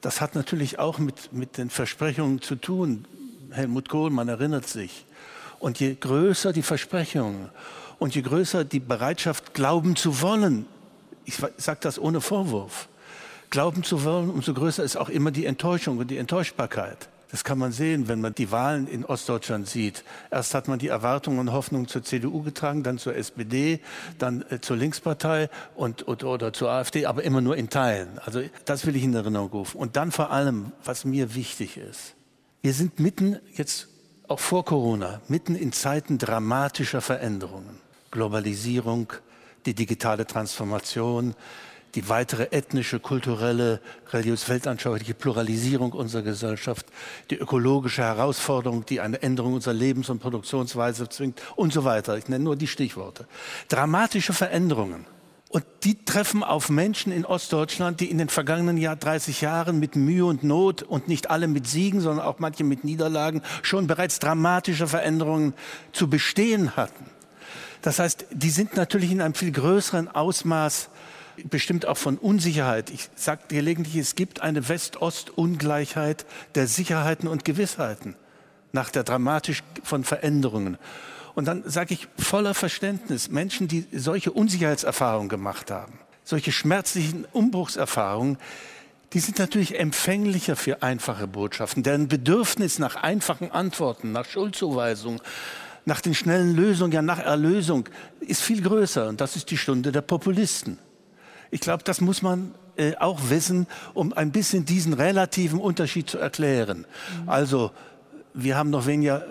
Das hat natürlich auch mit, mit den Versprechungen zu tun. Helmut Kohl, man erinnert sich. Und je größer die Versprechungen und je größer die Bereitschaft, glauben zu wollen, ich sage das ohne Vorwurf, glauben zu wollen, umso größer ist auch immer die Enttäuschung und die Enttäuschbarkeit. Das kann man sehen, wenn man die Wahlen in Ostdeutschland sieht. Erst hat man die Erwartungen und Hoffnungen zur CDU getragen, dann zur SPD, dann äh, zur Linkspartei und, oder, oder zur AfD, aber immer nur in Teilen. Also das will ich in Erinnerung rufen. Und dann vor allem, was mir wichtig ist. Wir sind mitten jetzt auch vor Corona, mitten in Zeiten dramatischer Veränderungen. Globalisierung, die digitale Transformation, die weitere ethnische, kulturelle, religiös-weltanschauliche Pluralisierung unserer Gesellschaft, die ökologische Herausforderung, die eine Änderung unserer Lebens- und Produktionsweise zwingt und so weiter. Ich nenne nur die Stichworte. Dramatische Veränderungen. Und die treffen auf Menschen in Ostdeutschland, die in den vergangenen Jahr 30 Jahren mit Mühe und Not und nicht alle mit Siegen, sondern auch manche mit Niederlagen schon bereits dramatische Veränderungen zu bestehen hatten. Das heißt, die sind natürlich in einem viel größeren Ausmaß bestimmt auch von Unsicherheit. Ich sage gelegentlich, es gibt eine West-Ost-Ungleichheit der Sicherheiten und Gewissheiten nach der Dramatik von Veränderungen. Und dann sage ich voller Verständnis, Menschen, die solche Unsicherheitserfahrungen gemacht haben, solche schmerzlichen Umbruchserfahrungen, die sind natürlich empfänglicher für einfache Botschaften. Deren Bedürfnis nach einfachen Antworten, nach Schuldzuweisung, nach den schnellen Lösungen, ja nach Erlösung, ist viel größer. Und das ist die Stunde der Populisten. Ich glaube, das muss man äh, auch wissen, um ein bisschen diesen relativen Unterschied zu erklären. Mhm. Also, wir haben noch weniger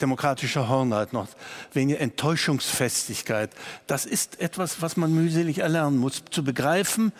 demokratische Hornheit, noch weniger Enttäuschungsfestigkeit. Das ist etwas, was man mühselig erlernen muss, zu begreifen,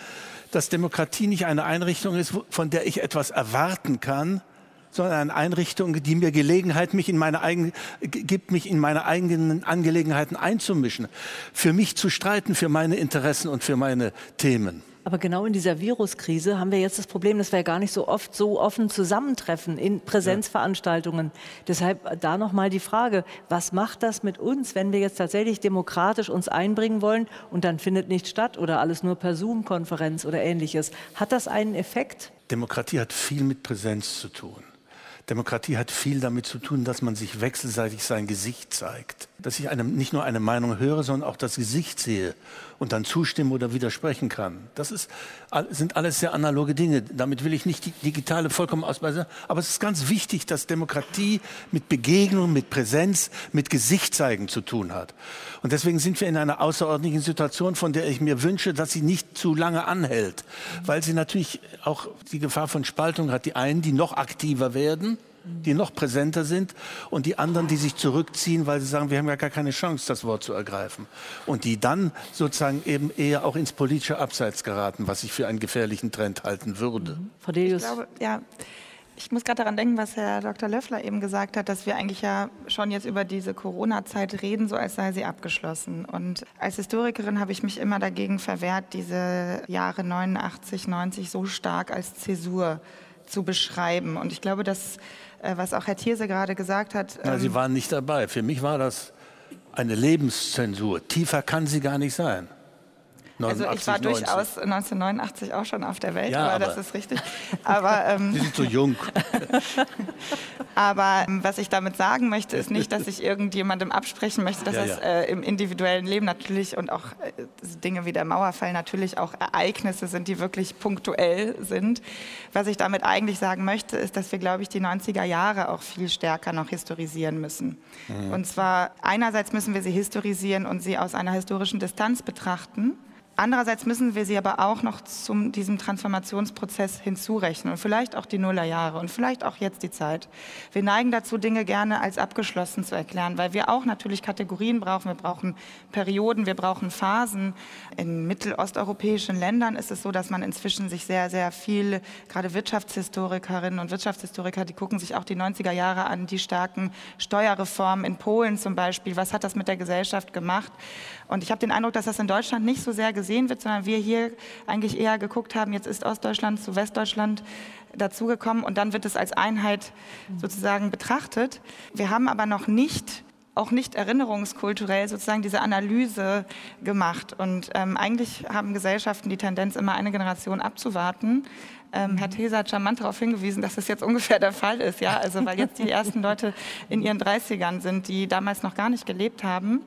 dass Demokratie nicht eine Einrichtung ist, von der ich etwas erwarten kann, sondern eine Einrichtung, die mir Gelegenheit mich in meine eigenen, gibt, mich in meine eigenen Angelegenheiten einzumischen, für mich zu streiten, für meine Interessen und für meine Themen. Aber genau in dieser Viruskrise haben wir jetzt das Problem, dass wir gar nicht so oft so offen zusammentreffen in Präsenzveranstaltungen. Ja. Deshalb da nochmal die Frage, was macht das mit uns, wenn wir jetzt tatsächlich demokratisch uns einbringen wollen und dann findet nicht statt oder alles nur per Zoom-Konferenz oder ähnliches? Hat das einen Effekt? Demokratie hat viel mit Präsenz zu tun. Demokratie hat viel damit zu tun, dass man sich wechselseitig sein Gesicht zeigt. Dass ich einem, nicht nur eine Meinung höre, sondern auch das Gesicht sehe und dann zustimmen oder widersprechen kann. Das ist, sind alles sehr analoge Dinge. Damit will ich nicht die digitale vollkommen ausweisen. Aber es ist ganz wichtig, dass Demokratie mit Begegnung, mit Präsenz, mit Gesicht zeigen zu tun hat. Und deswegen sind wir in einer außerordentlichen Situation, von der ich mir wünsche, dass sie nicht zu lange anhält. Weil sie natürlich auch die Gefahr von Spaltung hat. Die einen, die noch aktiver werden, die noch präsenter sind und die anderen, die sich zurückziehen, weil sie sagen, wir haben ja gar keine Chance, das Wort zu ergreifen. Und die dann sozusagen eben eher auch ins politische Abseits geraten, was ich für einen gefährlichen Trend halten würde. Mhm. Frau Delius. Ich glaube, ja, ich muss gerade daran denken, was Herr Dr. Löffler eben gesagt hat, dass wir eigentlich ja schon jetzt über diese Corona-Zeit reden, so als sei sie abgeschlossen. Und als Historikerin habe ich mich immer dagegen verwehrt, diese Jahre 89, 90 so stark als Zäsur zu beschreiben. Und ich glaube, dass äh, was auch Herr Thierse gerade gesagt hat. Na, Sie ähm, waren nicht dabei. Für mich war das eine Lebenszensur. Tiefer kann sie gar nicht sein. 89, also ich war 90. durchaus 1989 auch schon auf der Welt, ja, aber, aber, das ist richtig. Aber, ähm, Sie sind so jung. aber ähm, was ich damit sagen möchte, ist nicht, dass ich irgendjemandem absprechen möchte, dass ja, es Äh, im individuellen Leben natürlich und auch äh, Dinge wie der Mauerfall natürlich auch Ereignisse sind, die wirklich punktuell sind. Was ich damit eigentlich sagen möchte, ist, dass wir, glaube ich, die 90er Jahre auch viel stärker noch historisieren müssen. Mhm. Und zwar einerseits müssen wir sie historisieren und sie aus einer historischen Distanz betrachten. Andererseits müssen wir sie aber auch noch zu diesem Transformationsprozess hinzurechnen und vielleicht auch die Nullerjahre und vielleicht auch jetzt die Zeit. Wir neigen dazu, Dinge gerne als abgeschlossen zu erklären, weil wir auch natürlich Kategorien brauchen. Wir brauchen Perioden, wir brauchen Phasen. In mittelosteuropäischen Ländern ist es so, dass man inzwischen sich sehr, sehr viel, gerade Wirtschaftshistorikerinnen und Wirtschaftshistoriker, die gucken sich auch die 90er Jahre an, die starken Steuerreformen in Polen zum Beispiel. Was hat das mit der Gesellschaft gemacht? Und ich habe den Eindruck, dass das in Deutschland nicht so sehr gesehen wird, sondern wir hier eigentlich eher geguckt haben, jetzt ist Ostdeutschland zu Westdeutschland dazugekommen und dann wird es als Einheit sozusagen betrachtet. Wir haben aber noch nicht auch nicht erinnerungskulturell sozusagen diese Analyse gemacht. Und ähm, eigentlich haben Gesellschaften die Tendenz, immer eine Generation abzuwarten. Ähm, Herr Theser hat charmant darauf hingewiesen, dass das jetzt ungefähr der Fall ist. Ja? Also weil jetzt die ersten Leute in ihren 30ern sind, die damals noch gar nicht gelebt haben.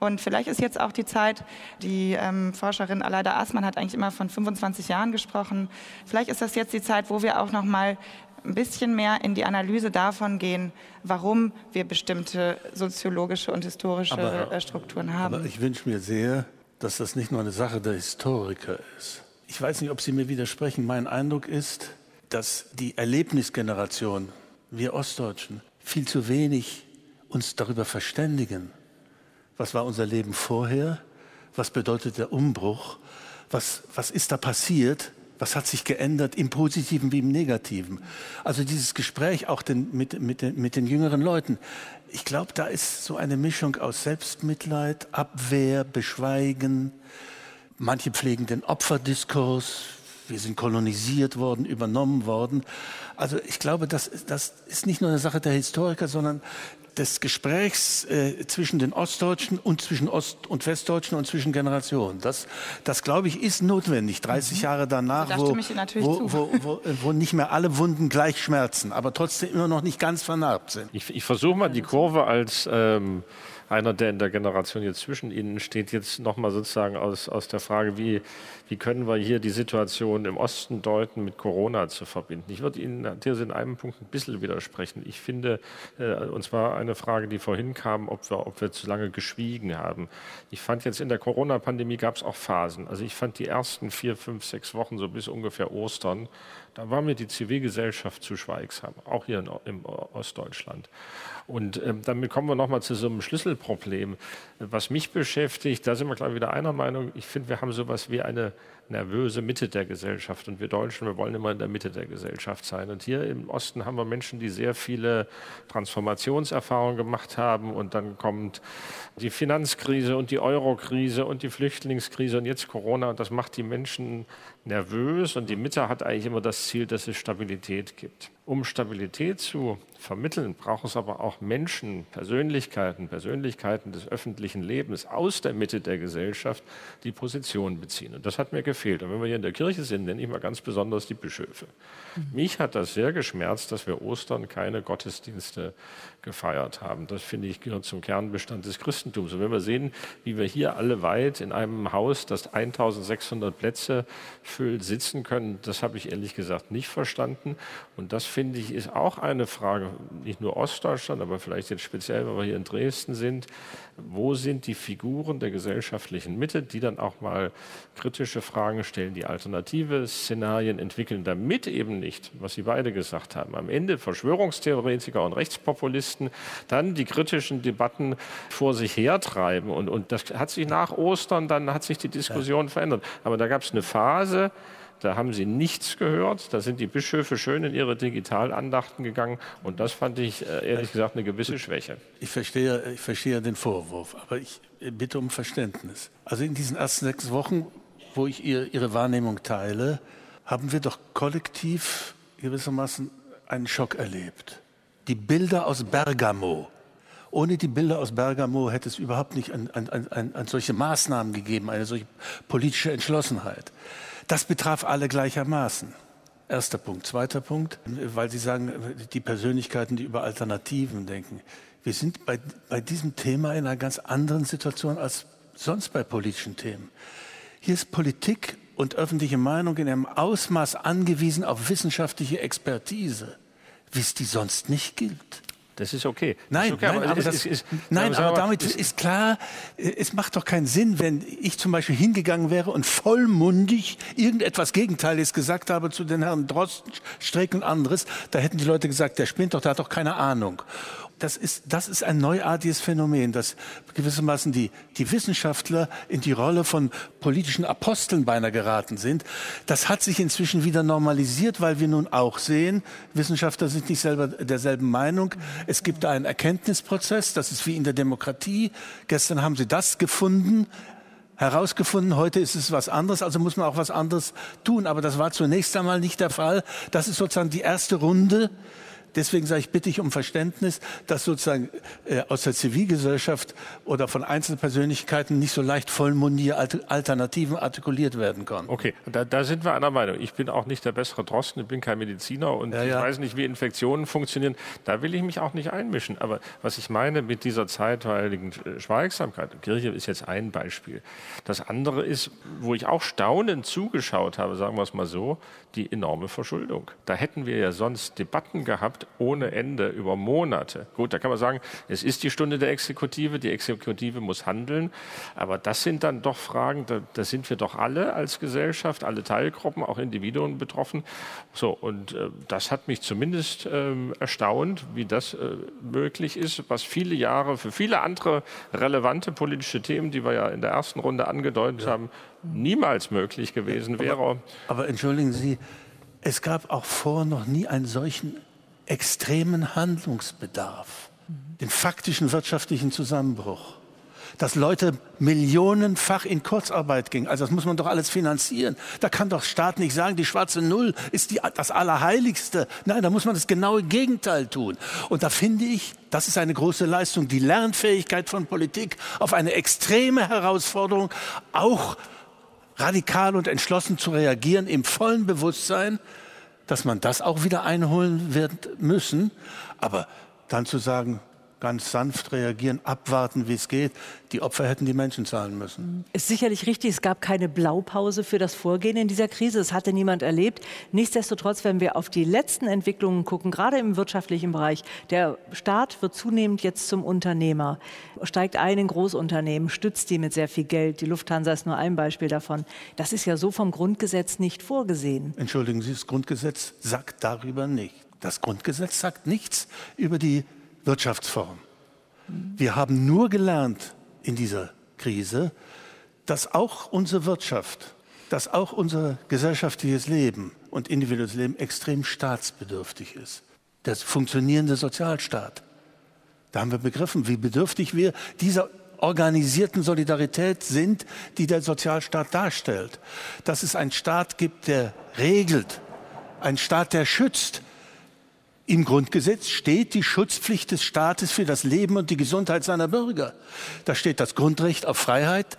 Und vielleicht ist jetzt auch die Zeit, die ähm, Forscherin Aleida Aßmann hat eigentlich immer von 25 Jahren gesprochen. Vielleicht ist das jetzt die Zeit, wo wir auch noch mal ein bisschen mehr in die Analyse davon gehen, warum wir bestimmte soziologische und historische aber, äh, Strukturen haben. Aber ich wünsche mir sehr, dass das nicht nur eine Sache der Historiker ist. Ich weiß nicht, ob Sie mir widersprechen. Mein Eindruck ist, dass die Erlebnisgeneration, wir Ostdeutschen, viel zu wenig uns darüber verständigen, was war unser Leben vorher? Was bedeutet der Umbruch? Was, was ist da passiert? Was hat sich geändert im Positiven wie im Negativen? Also dieses Gespräch auch den, mit, mit, den, mit den jüngeren Leuten. Ich glaube, da ist so eine Mischung aus Selbstmitleid, Abwehr, Beschweigen, Manche pflegen den Opferdiskurs. Wir sind kolonisiert worden, übernommen worden. Also ich glaube, das, das ist nicht nur eine Sache der Historiker, sondern des Gesprächs äh, zwischen den Ostdeutschen und zwischen Ost- und Westdeutschen und zwischen Generationen. Das, das glaube ich, ist notwendig. 30 mhm. Jahre danach, wo, wo, wo, wo, wo, nicht mehr alle Wunden gleich schmerzen, aber trotzdem immer noch nicht ganz vernarbt sind. Ich, ich versuche mal die Kurve als ähm, einer, der in der Generation jetzt zwischen Ihnen steht, jetzt nochmal sozusagen aus, aus der Frage, wie, wie können wir hier die Situation im Osten deuten, mit Corona zu verbinden. Ich würde Ihnen natürlich in einem Punkt ein bisschen widersprechen. Ich finde, äh, und zwar eine Frage, die vorhin kam, ob wir, ob wir zu lange geschwiegen haben. Ich fand jetzt in der Corona-Pandemie gab es auch Phasen. Also ich fand die ersten vier, fünf, sechs Wochen so bis ungefähr Ostern, da war mir die Zivilgesellschaft zu schweigsam, auch hier in, im Ostdeutschland. Und ähm, damit kommen wir nochmal zu so einem Schlüsselproblem. Was mich beschäftigt, da sind wir, glaube ich, wieder einer Meinung. Ich finde, wir haben sowas wie eine nervöse Mitte der Gesellschaft. Und wir Deutschen, wir wollen immer in der Mitte der Gesellschaft sein. Und hier im Osten haben wir Menschen, die sehr viele Transformationserfahrungen gemacht haben. Und dann kommt die Finanzkrise und die Eurokrise und die Flüchtlingskrise und jetzt Corona. Und das macht die Menschen nervös. Und die Mitte hat eigentlich immer das Ziel, dass es Stabilität gibt. Um Stabilität zu vermitteln, braucht es aber auch Menschen, Persönlichkeiten, Persönlichkeiten des öffentlichen Lebens aus der Mitte der Gesellschaft, die Position beziehen. Und das hat mir gefehlt. Und wenn wir hier in der Kirche sind, nenne ich mal ganz besonders die Bischöfe. Mhm. Mich hat das sehr geschmerzt, dass wir Ostern keine Gottesdienste gefeiert haben. Das finde ich gehört zum Kernbestand des Christentums. Und wenn wir sehen, wie wir hier alle weit in einem Haus, das 1600 Plätze füllt, sitzen können, das habe ich ehrlich gesagt nicht verstanden. Und das finde ich ist auch eine Frage, nicht nur Ostdeutschland, aber vielleicht jetzt speziell, weil wir hier in Dresden sind. Wo sind die Figuren der gesellschaftlichen Mitte, die dann auch mal kritische Fragen stellen, die alternative Szenarien entwickeln, damit eben nicht, was Sie beide gesagt haben, am Ende Verschwörungstheoretiker und Rechtspopulisten dann die kritischen Debatten vor sich hertreiben. Und, und das hat sich nach Ostern, dann hat sich die Diskussion verändert. Aber da gab es eine Phase, da haben sie nichts gehört. Da sind die Bischöfe schön in ihre Digitalandachten gegangen. Und das fand ich äh, ehrlich gesagt eine gewisse Schwäche. Ich verstehe, ich verstehe den Vorwurf, aber ich bitte um Verständnis. Also in diesen ersten sechs Wochen, wo ich ihr, Ihre Wahrnehmung teile, haben wir doch kollektiv gewissermaßen einen Schock erlebt. Die Bilder aus Bergamo. Ohne die Bilder aus Bergamo hätte es überhaupt nicht an, an, an, an solche Maßnahmen gegeben, eine solche politische Entschlossenheit. Das betraf alle gleichermaßen. Erster Punkt. Zweiter Punkt, weil Sie sagen, die Persönlichkeiten, die über Alternativen denken. Wir sind bei, bei diesem Thema in einer ganz anderen Situation als sonst bei politischen Themen. Hier ist Politik und öffentliche Meinung in einem Ausmaß angewiesen auf wissenschaftliche Expertise, wie es die sonst nicht gilt. Das ist okay. Nein, ist okay, nein, aber, das, ist, ist, nein, aber damit ist klar, es macht doch keinen Sinn, wenn ich zum Beispiel hingegangen wäre und vollmundig irgendetwas Gegenteiliges gesagt habe zu den Herren Drosten, Streeck und anderes. Da hätten die Leute gesagt, der spinnt doch, der hat doch keine Ahnung das ist, das ist ein neuartiges Phänomen, dass gewissermaßen die, die Wissenschaftler in die Rolle von politischen Aposteln beinahe geraten sind. Das hat sich inzwischen wieder normalisiert, weil wir nun auch sehen, Wissenschaftler sind nicht selber derselben Meinung. Es gibt einen Erkenntnisprozess, das ist wie in der Demokratie. Gestern haben sie das gefunden, herausgefunden, heute ist es was anderes, also muss man auch was anderes tun. Aber das war zunächst einmal nicht der Fall. Das ist sozusagen die erste Runde Deswegen sage ich, bitte ich um Verständnis, dass sozusagen äh, aus der Zivilgesellschaft oder von Einzelpersönlichkeiten nicht so leicht vollmundier Alternativen artikuliert werden können. Okay, da, da, sind wir einer Meinung. Ich bin auch nicht der bessere Drosten, ich bin kein Mediziner und ja, ja. ich weiß nicht, wie Infektionen funktionieren. Da will ich mich auch nicht einmischen. Aber was ich meine mit dieser zeitweiligen Schweigsamkeit, Kirche ist jetzt ein Beispiel. Das andere ist, wo ich auch staunend zugeschaut habe, sagen wir es mal so, die enorme Verschuldung. Da hätten wir ja sonst Debatten gehabt ohne Ende über Monate. Gut, da kann man sagen, es ist die Stunde der Exekutive, die Exekutive muss handeln, aber das sind dann doch Fragen, da, da sind wir doch alle als Gesellschaft, alle Teilgruppen, auch Individuen betroffen. So, und äh, das hat mich zumindest äh, erstaunt, wie das äh, möglich ist, was viele Jahre für viele andere relevante politische Themen, die wir ja in der ersten Runde angedeutet ja. haben, niemals möglich gewesen wäre. Aber, aber entschuldigen Sie, es gab auch vor noch nie einen solchen extremen Handlungsbedarf, den faktischen wirtschaftlichen Zusammenbruch. dass Leute millionenfach in Kurzarbeit gingen. Also das muss man doch alles finanzieren. Da kann doch Staat nicht sagen, die schwarze Null ist die, das Allerheiligste. Nein, da muss man das genaue Gegenteil tun. Und da finde ich, das ist eine große Leistung, die Lernfähigkeit von Politik auf eine extreme Herausforderung, auch radikal und entschlossen zu reagieren, im vollen Bewusstsein, dass man das auch wieder einholen wird müssen. Aber dann zu sagen, ganz sanft reagieren, abwarten, wie es geht. Die Opfer hätten die Menschen zahlen müssen. Ist sicherlich richtig, es gab keine Blaupause für das Vorgehen in dieser Krise. Das hatte niemand erlebt. Nichtsdestotrotz, wenn wir auf die letzten Entwicklungen gucken, gerade im wirtschaftlichen Bereich, der Staat wird zunehmend jetzt zum Unternehmer, steigt ein in Großunternehmen, stützt die mit sehr viel Geld. Die Lufthansa ist nur ein Beispiel davon. Das ist ja so vom Grundgesetz nicht vorgesehen. Entschuldigen Sie, das Grundgesetz sagt darüber nicht. Das Grundgesetz sagt nichts über die Wirtschaftsform. Wir haben nur gelernt in dieser Krise, dass auch unsere Wirtschaft, dass auch unser gesellschaftliches Leben und individuelles Leben extrem staatsbedürftig ist. Der funktionierende Sozialstaat. Da haben wir begriffen, wie bedürftig wir dieser organisierten Solidarität sind, die der Sozialstaat darstellt. Dass es einen Staat gibt, der regelt, ein Staat, der schützt, im Grundgesetz steht die Schutzpflicht des Staates für das Leben und die Gesundheit seiner Bürger. Da steht das Grundrecht auf Freiheit,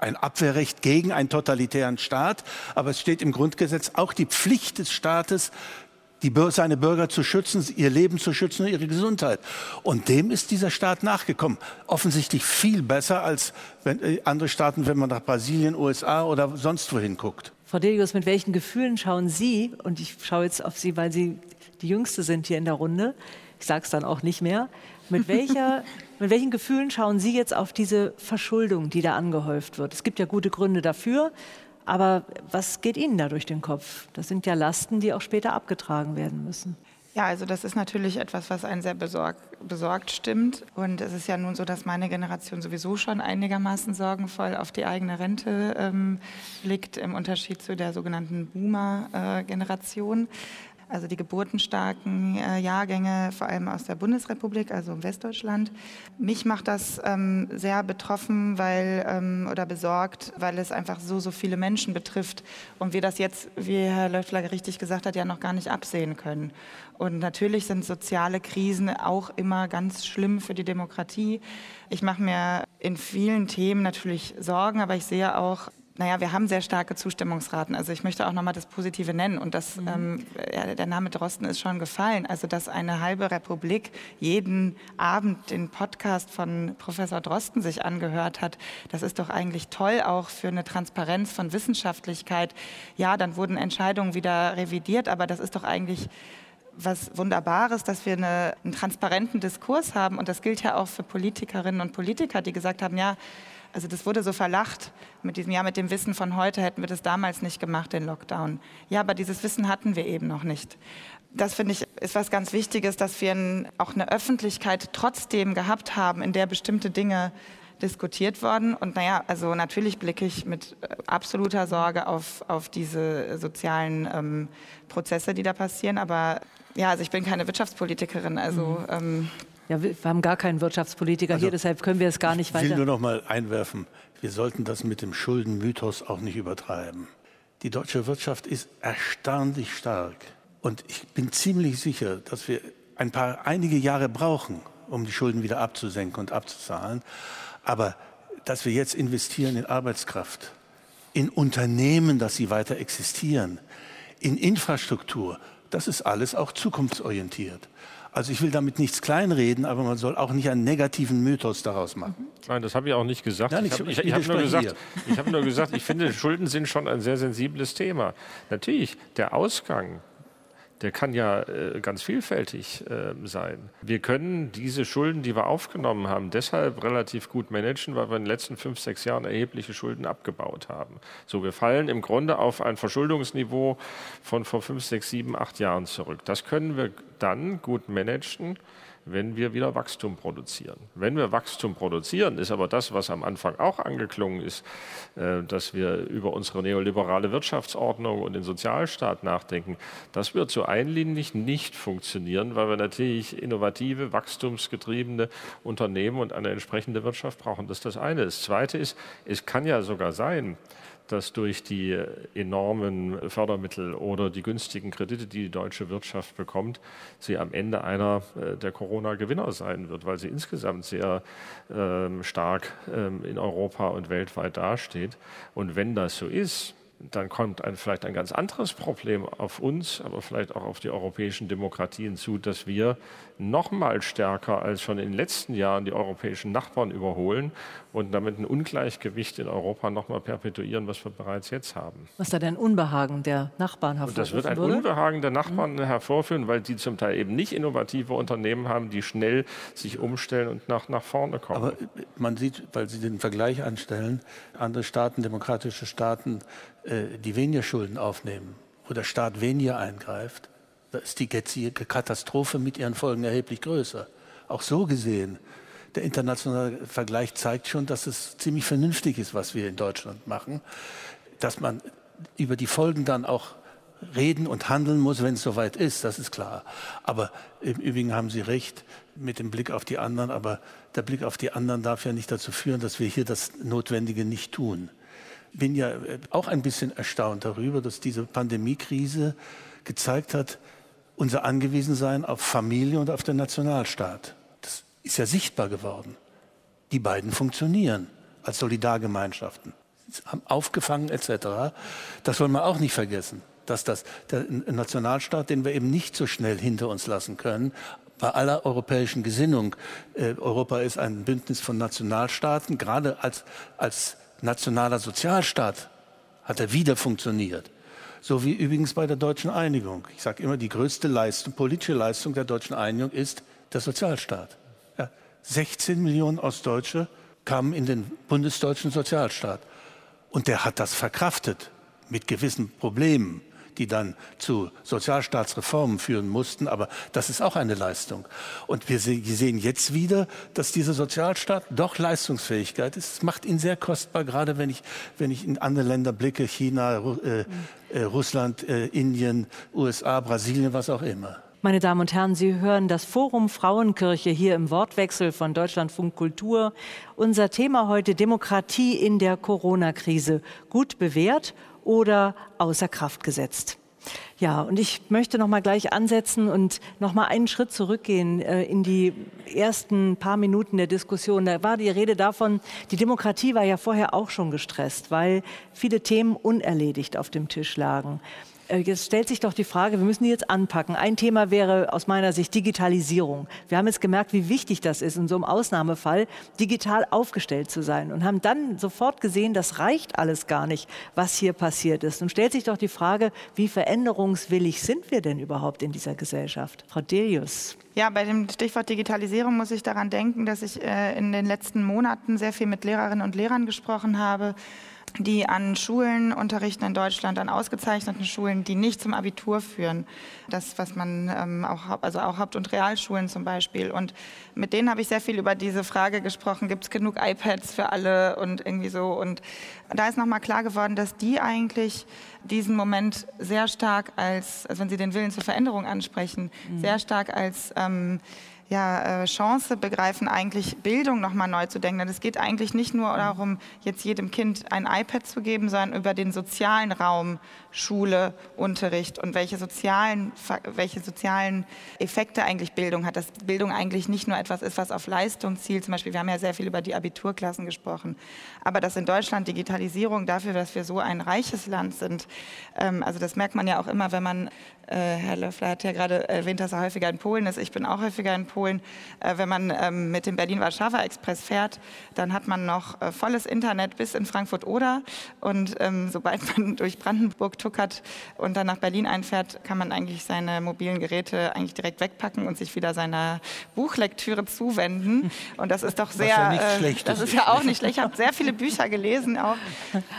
ein Abwehrrecht gegen einen totalitären Staat, aber es steht im Grundgesetz auch die Pflicht des Staates, die, seine Bürger zu schützen, ihr Leben zu schützen und ihre Gesundheit. Und dem ist dieser Staat nachgekommen. Offensichtlich viel besser als wenn, äh, andere Staaten, wenn man nach Brasilien, USA oder sonst wohin guckt. Frau Delius, mit welchen Gefühlen schauen Sie, und ich schaue jetzt auf Sie, weil Sie die Jüngste sind hier in der Runde, ich sage es dann auch nicht mehr, mit, welcher, mit welchen Gefühlen schauen Sie jetzt auf diese Verschuldung, die da angehäuft wird? Es gibt ja gute Gründe dafür, aber was geht Ihnen da durch den Kopf? Das sind ja Lasten, die auch später abgetragen werden müssen. Ja, also das ist natürlich etwas, was einen sehr besorgt, besorgt stimmt. Und es ist ja nun so, dass meine Generation sowieso schon einigermaßen sorgenvoll auf die eigene Rente ähm, blickt, im Unterschied zu der sogenannten Boomer-Generation. Äh, also die geburtenstarken äh, Jahrgänge, vor allem aus der Bundesrepublik, also im Westdeutschland. Mich macht das ähm, sehr betroffen weil, ähm, oder besorgt, weil es einfach so, so viele Menschen betrifft und wir das jetzt, wie Herr Löffler richtig gesagt hat, ja noch gar nicht absehen können. Und natürlich sind soziale Krisen auch immer ganz schlimm für die Demokratie. Ich mache mir in vielen Themen natürlich Sorgen, aber ich sehe auch naja, wir haben sehr starke Zustimmungsraten. Also ich möchte auch nochmal das Positive nennen. Und das, mhm. ähm, ja, der Name Drosten ist schon gefallen. Also dass eine halbe Republik jeden Abend den Podcast von Professor Drosten sich angehört hat, das ist doch eigentlich toll auch für eine Transparenz von Wissenschaftlichkeit. Ja, dann wurden Entscheidungen wieder revidiert, aber das ist doch eigentlich was Wunderbares, dass wir eine, einen transparenten Diskurs haben. Und das gilt ja auch für Politikerinnen und Politiker, die gesagt haben, ja, also das wurde so verlacht mit diesem Jahr, mit dem Wissen von heute hätten wir das damals nicht gemacht, den Lockdown. Ja, aber dieses Wissen hatten wir eben noch nicht. Das finde ich ist was ganz Wichtiges, dass wir auch eine Öffentlichkeit trotzdem gehabt haben, in der bestimmte Dinge diskutiert worden. Und naja, also natürlich blicke ich mit äh, absoluter Sorge auf, auf diese sozialen ähm, Prozesse, die da passieren. Aber ja, also ich bin keine Wirtschaftspolitikerin, also mhm. ähm, ja, wir haben gar keinen Wirtschaftspolitiker also, hier, deshalb können wir es gar nicht weiter. Ich will nur noch mal einwerfen, wir sollten das mit dem Schuldenmythos auch nicht übertreiben. Die deutsche Wirtschaft ist erstaunlich stark. Und ich bin ziemlich sicher, dass wir ein paar, einige Jahre brauchen, um die Schulden wieder abzusenken und abzuzahlen. Aber dass wir jetzt investieren in Arbeitskraft, in Unternehmen, dass sie weiter existieren, in Infrastruktur, das ist alles auch zukunftsorientiert. Also ich will damit nichts kleinreden, aber man soll auch nicht einen negativen Mythos daraus machen. Nein, das habe ich auch nicht gesagt. Nein, ich, ich, ich, ich habe nur, gesagt, hab nur gesagt, ich finde, Schulden sind schon ein sehr sensibles Thema. Natürlich, der Ausgang der kann ja äh, ganz vielfältig äh, sein. Wir können diese Schulden, die wir aufgenommen haben, deshalb relativ gut managen, weil wir in den letzten fünf, sechs Jahren erhebliche Schulden abgebaut haben. So, wir fallen im Grunde auf ein Verschuldungsniveau von vor fünf, sechs, sieben, acht Jahren zurück. Das können wir dann gut managen, wenn wir wieder Wachstum produzieren. Wenn wir Wachstum produzieren, ist aber das, was am Anfang auch angeklungen ist, äh, dass wir über unsere neoliberale Wirtschaftsordnung und den Sozialstaat nachdenken, das wird so einlinig nicht funktionieren, weil wir natürlich innovative, wachstumsgetriebene Unternehmen und eine entsprechende Wirtschaft brauchen. Das ist das eine. Das zweite ist, es kann ja sogar sein, dass durch die enormen Fördermittel oder die günstigen Kredite, die die deutsche Wirtschaft bekommt, sie am Ende einer äh, der Corona-Gewinner sein wird, weil sie insgesamt sehr ähm, stark ähm, in Europa und weltweit dasteht. Und wenn das so ist, dann kommt ein, vielleicht ein ganz anderes Problem auf uns, aber vielleicht auch auf die europäischen Demokratien zu, dass wir noch mal stärker als schon in den letzten Jahren die europäischen Nachbarn überholen und damit ein Ungleichgewicht in Europa noch mal perpetuieren, was wir bereits jetzt haben. Was da denn Unbehagen der Nachbarn hervorführen Und das wird ein würde? Unbehagen der Nachbarn mhm. hervorführen, weil die zum Teil eben nicht innovative Unternehmen haben, die schnell sich umstellen und nach, nach vorne kommen. Aber man sieht, weil Sie den Vergleich anstellen, andere Staaten, demokratische Staaten, äh, die weniger Schulden aufnehmen, wo der Staat weniger eingreift, da ist die jetzige Katastrophe mit ihren Folgen erheblich größer. Auch so gesehen, der internationale Vergleich zeigt schon, dass es ziemlich vernünftig ist, was wir in Deutschland machen, dass man über die Folgen dann auch reden und handeln muss, wenn es soweit ist, das ist klar. Aber im Übrigen haben Sie recht mit dem Blick auf die anderen, aber der Blick auf die anderen darf ja nicht dazu führen, dass wir hier das Notwendige nicht tun bin ja äh, auch ein bisschen erstaunt darüber, dass diese Pandemiekrise gezeigt hat, unser Angewiesensein auf Familie und auf den Nationalstaat. Das ist ja sichtbar geworden. Die beiden funktionieren als Solidargemeinschaften, haben aufgefangen etc. Das wollen wir auch nicht vergessen, dass das der Nationalstaat, den wir eben nicht so schnell hinter uns lassen können, bei aller europäischen Gesinnung. Äh, Europa ist ein Bündnis von Nationalstaaten, gerade als, als nationaler Sozialstaat hat er wieder funktioniert. So wie übrigens bei der deutschen Einigung. Ich sage immer, die größte Leistung, politische Leistung der deutschen Einigung ist der Sozialstaat. Ja, 16 Millionen Ostdeutsche kamen in den bundesdeutschen Sozialstaat. Und der hat das verkraftet mit gewissen Problemen die dann zu Sozialstaatsreformen führen mussten. Aber das ist auch eine Leistung. Und wir sehen jetzt wieder, dass dieser Sozialstaat doch Leistungsfähigkeit ist. Es macht ihn sehr kostbar, gerade wenn ich, wenn ich in andere Länder blicke, China, äh, äh, Russland, äh, Indien, USA, Brasilien, was auch immer. Meine Damen und Herren, Sie hören das Forum Frauenkirche hier im Wortwechsel von Deutschlandfunk Kultur. Unser Thema heute Demokratie in der Corona-Krise. Gut bewährt oder außer Kraft gesetzt. Ja, und ich möchte noch mal gleich ansetzen und noch mal einen Schritt zurückgehen äh, in die ersten paar Minuten der Diskussion. Da war die Rede davon, die Demokratie war ja vorher auch schon gestresst, weil viele Themen unerledigt auf dem Tisch lagen. Äh, jetzt stellt sich doch die Frage, wir müssen die jetzt anpacken. Ein Thema wäre aus meiner Sicht Digitalisierung. Wir haben jetzt gemerkt, wie wichtig das ist, in so einem Ausnahmefall digital aufgestellt zu sein und haben dann sofort gesehen, das reicht alles gar nicht, was hier passiert ist. Und stellt sich doch die Frage, wie veränderungswillig sind wir denn überhaupt in dieser Gesellschaft? Frau Delius. Ja, bei dem Stichwort Digitalisierung muss ich daran denken, dass ich äh, in den letzten Monaten sehr viel mit Lehrerinnen und Lehrern gesprochen habe die an Schulen unterrichten in Deutschland, an ausgezeichneten Schulen, die nicht zum Abitur führen. Das, was man ähm, auch, also auch Haupt- und Realschulen zum Beispiel. Und mit denen habe ich sehr viel über diese Frage gesprochen, gibt es genug iPads für alle und irgendwie so. Und da ist nochmal klar geworden, dass die eigentlich diesen Moment sehr stark als, also wenn sie den Willen zur Veränderung ansprechen, mhm. sehr stark als ähm, ja, äh, Chance begreifen, eigentlich Bildung nochmal neu zu denken. Denn es geht eigentlich nicht nur darum, jetzt jedem Kind ein iPad zu geben, sondern über den sozialen Raum, Schule, Unterricht und welche sozialen, welche sozialen Effekte eigentlich Bildung hat. Dass Bildung eigentlich nicht nur etwas ist, was auf Leistung zielt. Zum Beispiel, wir haben ja sehr viel über die Abiturklassen gesprochen. Aber dass in Deutschland Digitalisierung dafür, dass wir so ein reiches Land sind, ähm, also das merkt man ja auch immer, wenn man äh, Herr Löffler hat ja gerade erwähnt, dass er häufiger in Polen ist. Ich bin auch häufiger in Polen. Äh, wenn man ähm, mit dem Berlin-Warschauer Express fährt, dann hat man noch äh, volles Internet bis in Frankfurt-Oder. Und ähm, sobald man durch Brandenburg tuckert und dann nach Berlin einfährt, kann man eigentlich seine mobilen Geräte eigentlich direkt wegpacken und sich wieder seiner Buchlektüre zuwenden. Und das ist doch sehr, ja schlecht das ist ja auch nicht schlecht. Ich habe sehr viele Bücher gelesen, auch,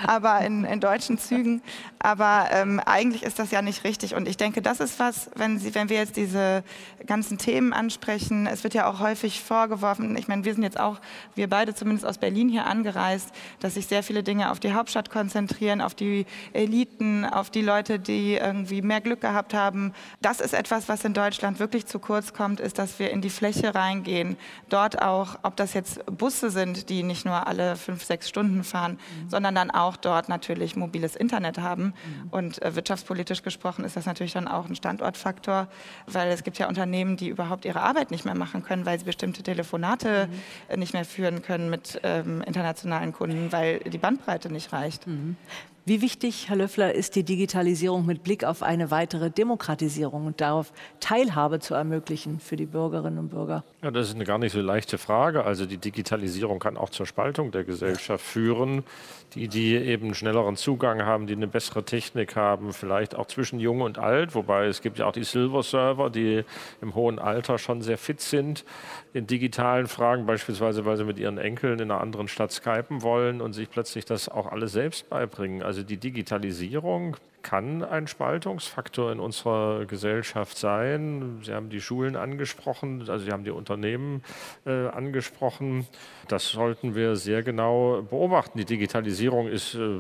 aber in, in deutschen Zügen. Aber ähm, eigentlich ist das ja nicht richtig. Und ich denke, das ist was, wenn, Sie, wenn wir jetzt diese ganzen Themen ansprechen, sprechen. Es wird ja auch häufig vorgeworfen, ich meine, wir sind jetzt auch, wir beide zumindest aus Berlin hier angereist, dass sich sehr viele Dinge auf die Hauptstadt konzentrieren, auf die Eliten, auf die Leute, die irgendwie mehr Glück gehabt haben. Das ist etwas, was in Deutschland wirklich zu kurz kommt, ist, dass wir in die Fläche reingehen. Dort auch, ob das jetzt Busse sind, die nicht nur alle fünf, sechs Stunden fahren, mhm. sondern dann auch dort natürlich mobiles Internet haben. Mhm. Und äh, wirtschaftspolitisch gesprochen ist das natürlich dann auch ein Standortfaktor, weil es gibt ja Unternehmen, die überhaupt ihre Arbeit nicht mehr machen können, weil sie bestimmte Telefonate mhm. nicht mehr führen können mit ähm, internationalen Kunden, weil die Bandbreite nicht reicht. Mhm. Wie wichtig, Herr Löffler, ist die Digitalisierung mit Blick auf eine weitere Demokratisierung und darauf Teilhabe zu ermöglichen für die Bürgerinnen und Bürger? Ja, das ist eine gar nicht so leichte Frage. Also die Digitalisierung kann auch zur Spaltung der Gesellschaft führen. Die, die eben schnelleren Zugang haben, die eine bessere Technik haben, vielleicht auch zwischen Jung und Alt, wobei es gibt ja auch die Silver-Server, die im hohen Alter schon sehr fit sind in digitalen Fragen, beispielsweise weil sie mit ihren Enkeln in einer anderen Stadt skypen wollen und sich plötzlich das auch alles selbst beibringen. Also die Digitalisierung kann ein Spaltungsfaktor in unserer Gesellschaft sein. Sie haben die Schulen angesprochen, also Sie haben die Unternehmen äh, angesprochen. Das sollten wir sehr genau beobachten. Die Digitalisierung ist äh,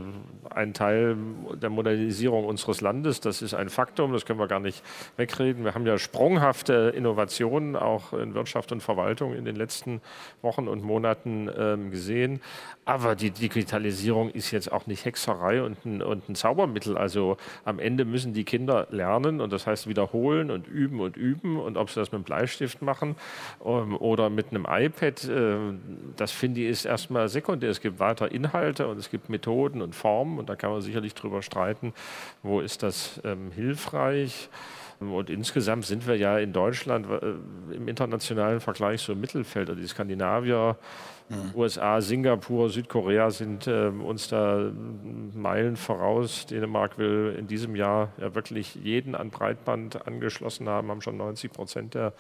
ein Teil der Modernisierung unseres Landes. Das ist ein Faktum, das können wir gar nicht wegreden. Wir haben ja sprunghafte Innovationen auch in Wirtschaft und Verwaltung in den letzten Wochen und Monaten ähm, gesehen. Aber die Digitalisierung ist jetzt auch nicht Hexerei und ein, und ein Zaubermittel. Also am Ende müssen die Kinder lernen und das heißt wiederholen und üben und üben. Und ob sie das mit einem Bleistift machen ähm, oder mit einem iPad, äh, das finde ich ist erstmal sekundär. Es gibt weiter Inhalte und es gibt Methoden und Formen und da kann man sicherlich drüber streiten, wo ist das ähm, hilfreich. Und insgesamt sind wir ja in Deutschland äh, im internationalen Vergleich so im Mittelfeld. Also die Skandinavier Mhm. USA, Singapur, Südkorea sind äh, uns da Meilen voraus. Dänemark will in diesem Jahr ja wirklich jeden an Breitband angeschlossen haben, haben schon 90 Prozent der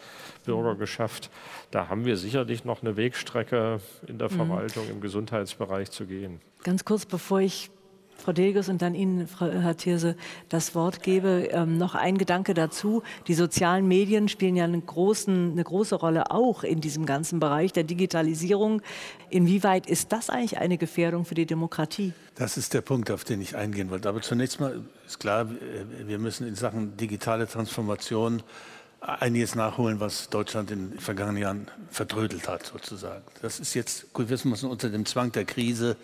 Bürger mhm. geschafft. Da haben wir sicherlich noch eine Wegstrecke in der mhm. Verwaltung, mhm. im Gesundheitsbereich zu gehen. Ganz kurz, bevor ich Frau Delges und dann Ihnen, Frau, Herr Thierse, das Wort gebe. Ähm, noch ein Gedanke dazu. Die sozialen Medien spielen ja eine, großen, eine große Rolle auch in diesem ganzen Bereich der Digitalisierung. Inwieweit ist das eigentlich eine Gefährdung für die Demokratie? Das ist der Punkt, auf den ich eingehen wollte. Aber zunächst mal ist klar, wir müssen in Sachen digitale Transformation einiges nachholen, was Deutschland in den vergangenen Jahren verdrödelt hat, sozusagen. Das ist jetzt, wir müssen unter dem Zwang der Krise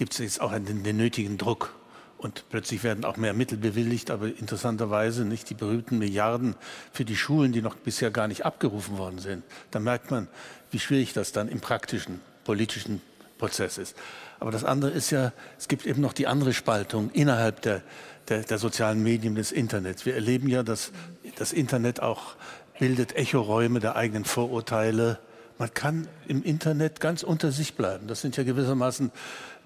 gibt es jetzt auch den, den nötigen Druck. Und plötzlich werden auch mehr Mittel bewilligt, aber interessanterweise nicht die berühmten Milliarden für die Schulen, die noch bisher gar nicht abgerufen worden sind. Da merkt man, wie schwierig das dann im praktischen, politischen Prozess ist. Aber das andere ist ja, es gibt eben noch die andere Spaltung innerhalb der, der, der sozialen Medien des Internets. Wir erleben ja, dass das Internet auch bildet Echoräume der eigenen Vorurteile. Man kann im Internet ganz unter sich bleiben. Das sind ja gewissermaßen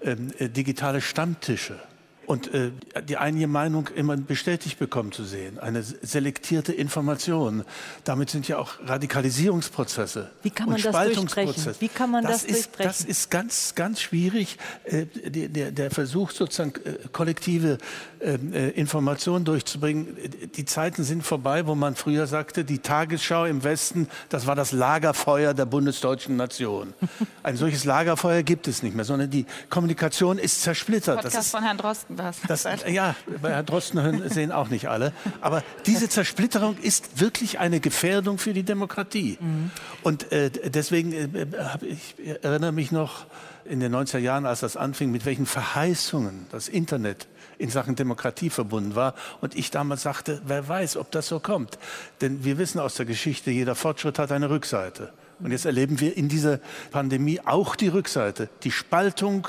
ähm, äh, digitale Stammtische und äh, die eigene Meinung immer bestätigt bekommen zu sehen, eine selektierte Information. Damit sind ja auch Radikalisierungsprozesse Wie kann man und das durchbrechen? Wie kann man das, das ist, durchbrechen? Das ist ganz, ganz schwierig. Äh, der, der Versuch, sozusagen äh, kollektive Informationen durchzubringen. Die Zeiten sind vorbei, wo man früher sagte, die Tagesschau im Westen, das war das Lagerfeuer der bundesdeutschen Nation. Ein solches Lagerfeuer gibt es nicht mehr, sondern die Kommunikation ist zersplittert. Podcast das ist, von Herrn Drosten was. Das, ja, bei Herrn Drosten sehen auch nicht alle. Aber diese Zersplitterung ist wirklich eine Gefährdung für die Demokratie. Mhm. Und äh, deswegen, äh, ich erinnere mich noch in den 90er Jahren, als das anfing, mit welchen Verheißungen das Internet in Sachen Demokratie verbunden war. Und ich damals sagte, wer weiß, ob das so kommt. Denn wir wissen aus der Geschichte, jeder Fortschritt hat eine Rückseite. Und jetzt erleben wir in dieser Pandemie auch die Rückseite, die Spaltung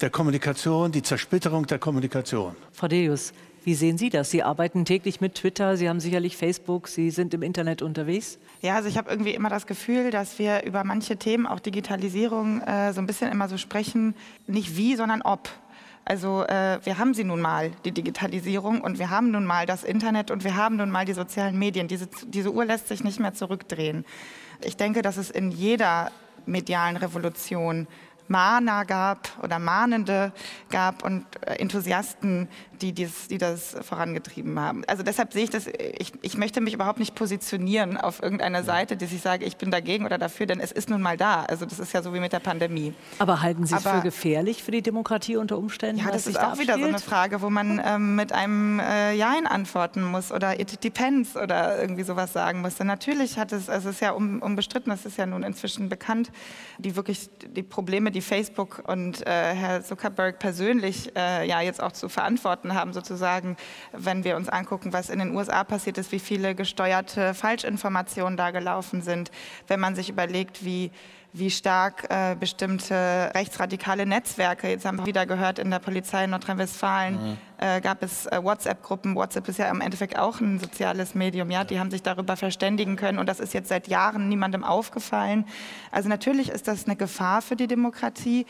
der Kommunikation, die Zersplitterung der Kommunikation. Frau Deus, wie sehen Sie das? Sie arbeiten täglich mit Twitter, Sie haben sicherlich Facebook, Sie sind im Internet unterwegs. Ja, also ich habe irgendwie immer das Gefühl, dass wir über manche Themen, auch Digitalisierung, äh, so ein bisschen immer so sprechen, nicht wie, sondern ob. Also äh, wir haben sie nun mal, die Digitalisierung, und wir haben nun mal das Internet und wir haben nun mal die sozialen Medien. Diese, diese Uhr lässt sich nicht mehr zurückdrehen. Ich denke, dass es in jeder medialen Revolution Mahner gab oder Mahnende gab und äh, Enthusiasten, die, dies, die das vorangetrieben haben. Also deshalb sehe ich das, ich, ich möchte mich überhaupt nicht positionieren auf irgendeiner Seite, dass ich sage, ich bin dagegen oder dafür, denn es ist nun mal da. Also das ist ja so wie mit der Pandemie. Aber halten Sie es für gefährlich für die Demokratie unter Umständen? Ja, das ist auch wieder so eine Frage, wo man ähm, mit einem äh, Jein antworten muss oder it depends oder irgendwie sowas sagen muss. Denn natürlich hat es, also es ist ja unbestritten, das ist ja nun inzwischen bekannt, die wirklich die Probleme, die Facebook und äh, Herr Zuckerberg persönlich äh, ja jetzt auch zu verantworten haben, sozusagen, wenn wir uns angucken, was in den USA passiert ist, wie viele gesteuerte Falschinformationen da gelaufen sind, wenn man sich überlegt, wie wie stark äh, bestimmte rechtsradikale Netzwerke, jetzt haben wir wieder gehört, in der Polizei in Nordrhein-Westfalen mhm. äh, gab es äh, WhatsApp-Gruppen. WhatsApp ist ja im Endeffekt auch ein soziales Medium, ja, die haben sich darüber verständigen können und das ist jetzt seit Jahren niemandem aufgefallen. Also natürlich ist das eine Gefahr für die Demokratie.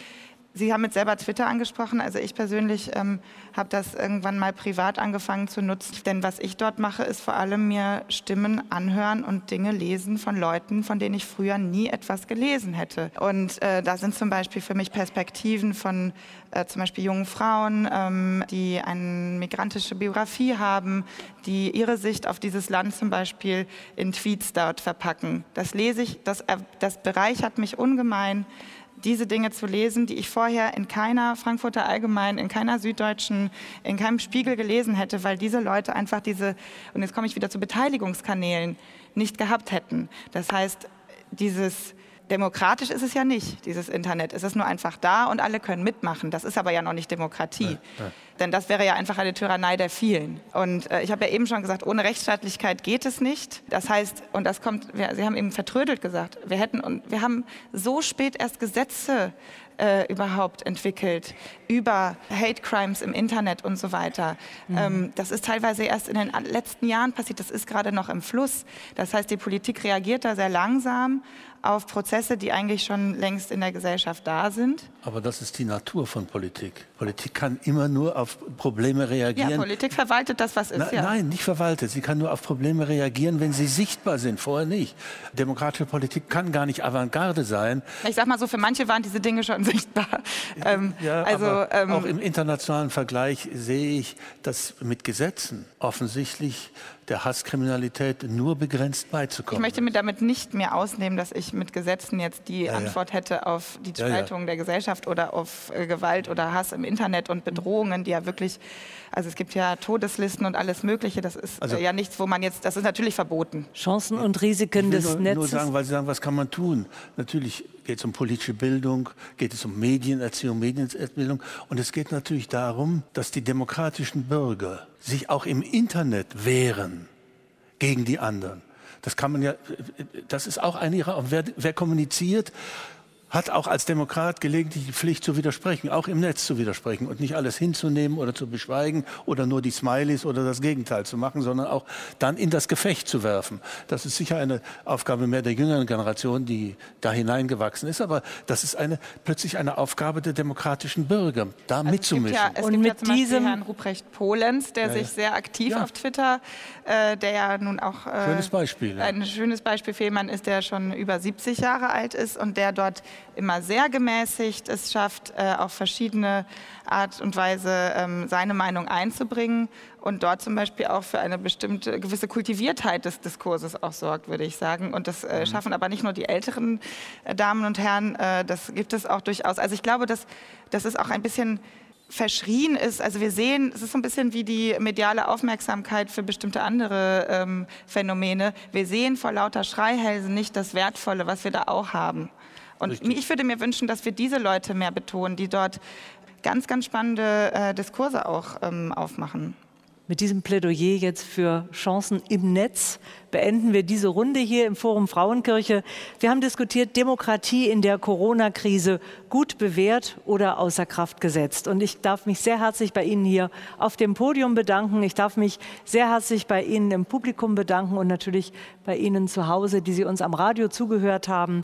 Sie haben jetzt selber Twitter angesprochen. Also ich persönlich ähm, habe das irgendwann mal privat angefangen zu nutzen. Denn was ich dort mache, ist vor allem mir Stimmen anhören und Dinge lesen von Leuten, von denen ich früher nie etwas gelesen hätte. Und äh, da sind zum Beispiel für mich Perspektiven von äh, zum Beispiel jungen Frauen, ähm, die eine migrantische Biografie haben, die ihre Sicht auf dieses Land zum Beispiel in Tweets dort verpacken. Das lese ich, das, äh, das bereichert mich ungemein diese Dinge zu lesen, die ich vorher in keiner Frankfurter Allgemein, in keiner Süddeutschen, in keinem Spiegel gelesen hätte, weil diese Leute einfach diese, und jetzt komme ich wieder zu Beteiligungskanälen, nicht gehabt hätten. Das heißt, dieses Demokratisch ist es ja nicht, dieses Internet. Es ist nur einfach da und alle können mitmachen. Das ist aber ja noch nicht Demokratie. Ja, ja. Denn das wäre ja einfach eine Tyrannei der vielen. Und äh, ich habe ja eben schon gesagt, ohne Rechtsstaatlichkeit geht es nicht. Das heißt, und das kommt, wir, Sie haben eben vertrödelt gesagt, wir hätten und wir haben so spät erst Gesetze äh, überhaupt entwickelt über Hate Crimes im Internet und so weiter. Mhm. Ähm, das ist teilweise erst in den letzten Jahren passiert. Das ist gerade noch im Fluss. Das heißt, die Politik reagiert da sehr langsam auf Prozesse, die eigentlich schon längst in der Gesellschaft da sind. Aber das ist die Natur von Politik. Politik kann immer nur auf Probleme reagieren. Ja, Politik verwaltet das, was ist. Na, ja. Nein, nicht verwaltet. Sie kann nur auf Probleme reagieren, wenn sie sichtbar sind. Vorher nicht. Demokratische Politik kann gar nicht Avantgarde sein. Ich sag mal so, für manche waren diese Dinge schon sichtbar. Ähm, ja, also, ähm, auch im internationalen Vergleich sehe ich, dass mit Gesetzen offensichtlich der Hasskriminalität nur begrenzt beizukommen. Ich möchte mir damit nicht mehr ausnehmen, dass ich mit Gesetzen jetzt die ja, Antwort hätte auf die Spaltung der Gesellschaft oder auf äh, Gewalt oder Hass im Internet und Bedrohungen, die ja wirklich, also es gibt ja Todeslisten und alles Mögliche. Das ist also, äh, ja nichts, wo man jetzt, das ist natürlich verboten. Chancen und Risiken des nur, Netzes. Nur sagen, weil Sie sagen, was kann man tun? Natürlich geht es um politische Bildung, geht es um Medienerziehung, Medienerziehung. Und es geht natürlich darum, dass die demokratischen Bürger sich auch im Internet wehren gegen die anderen. Das kann man ja, das ist auch eine ihrer, wer, wer kommuniziert, hat auch als Demokrat gelegentlich die Pflicht zu widersprechen, auch im Netz zu widersprechen und nicht alles hinzunehmen oder zu beschweigen oder nur die Smileys oder das Gegenteil zu machen, sondern auch dann in das Gefecht zu werfen. Das ist sicher eine Aufgabe mehr der jüngeren Generation, die da hineingewachsen ist, aber das ist eine, plötzlich eine Aufgabe der demokratischen Bürger, da also mitzumischen. Es gibt ja, es und gibt mit ja diesem Herrn Ruprecht Polenz, der ja, sich sehr aktiv ja. auf Twitter, äh, der ja nun auch äh, schönes Beispiel, ein schönes Beispiel für jemanden ist, der schon über 70 Jahre alt ist und der dort immer sehr gemäßigt es schafft, äh, auf verschiedene Art und Weise ähm, seine Meinung einzubringen und dort zum Beispiel auch für eine bestimmte gewisse Kultiviertheit des Diskurses auch sorgt, würde ich sagen. Und das äh, mhm. schaffen aber nicht nur die älteren äh, Damen und Herren, äh, das gibt es auch durchaus. Also ich glaube, dass das ist auch ein bisschen verschrien ist. Also wir sehen, es ist so ein bisschen wie die mediale Aufmerksamkeit für bestimmte andere ähm, Phänomene. Wir sehen vor lauter Schreihälsen nicht das Wertvolle, was wir da auch haben. Und Richtig. ich würde mir wünschen, dass wir diese Leute mehr betonen, die dort ganz, ganz spannende äh, Diskurse auch ähm, aufmachen. Mit diesem Plädoyer jetzt für Chancen im Netz beenden wir diese Runde hier im Forum Frauenkirche. Wir haben diskutiert, Demokratie in der Corona-Krise gut bewährt oder außer Kraft gesetzt. Und ich darf mich sehr herzlich bei Ihnen hier auf dem Podium bedanken. Ich darf mich sehr herzlich bei Ihnen im Publikum bedanken und natürlich bei Ihnen zu Hause, die Sie uns am Radio zugehört haben.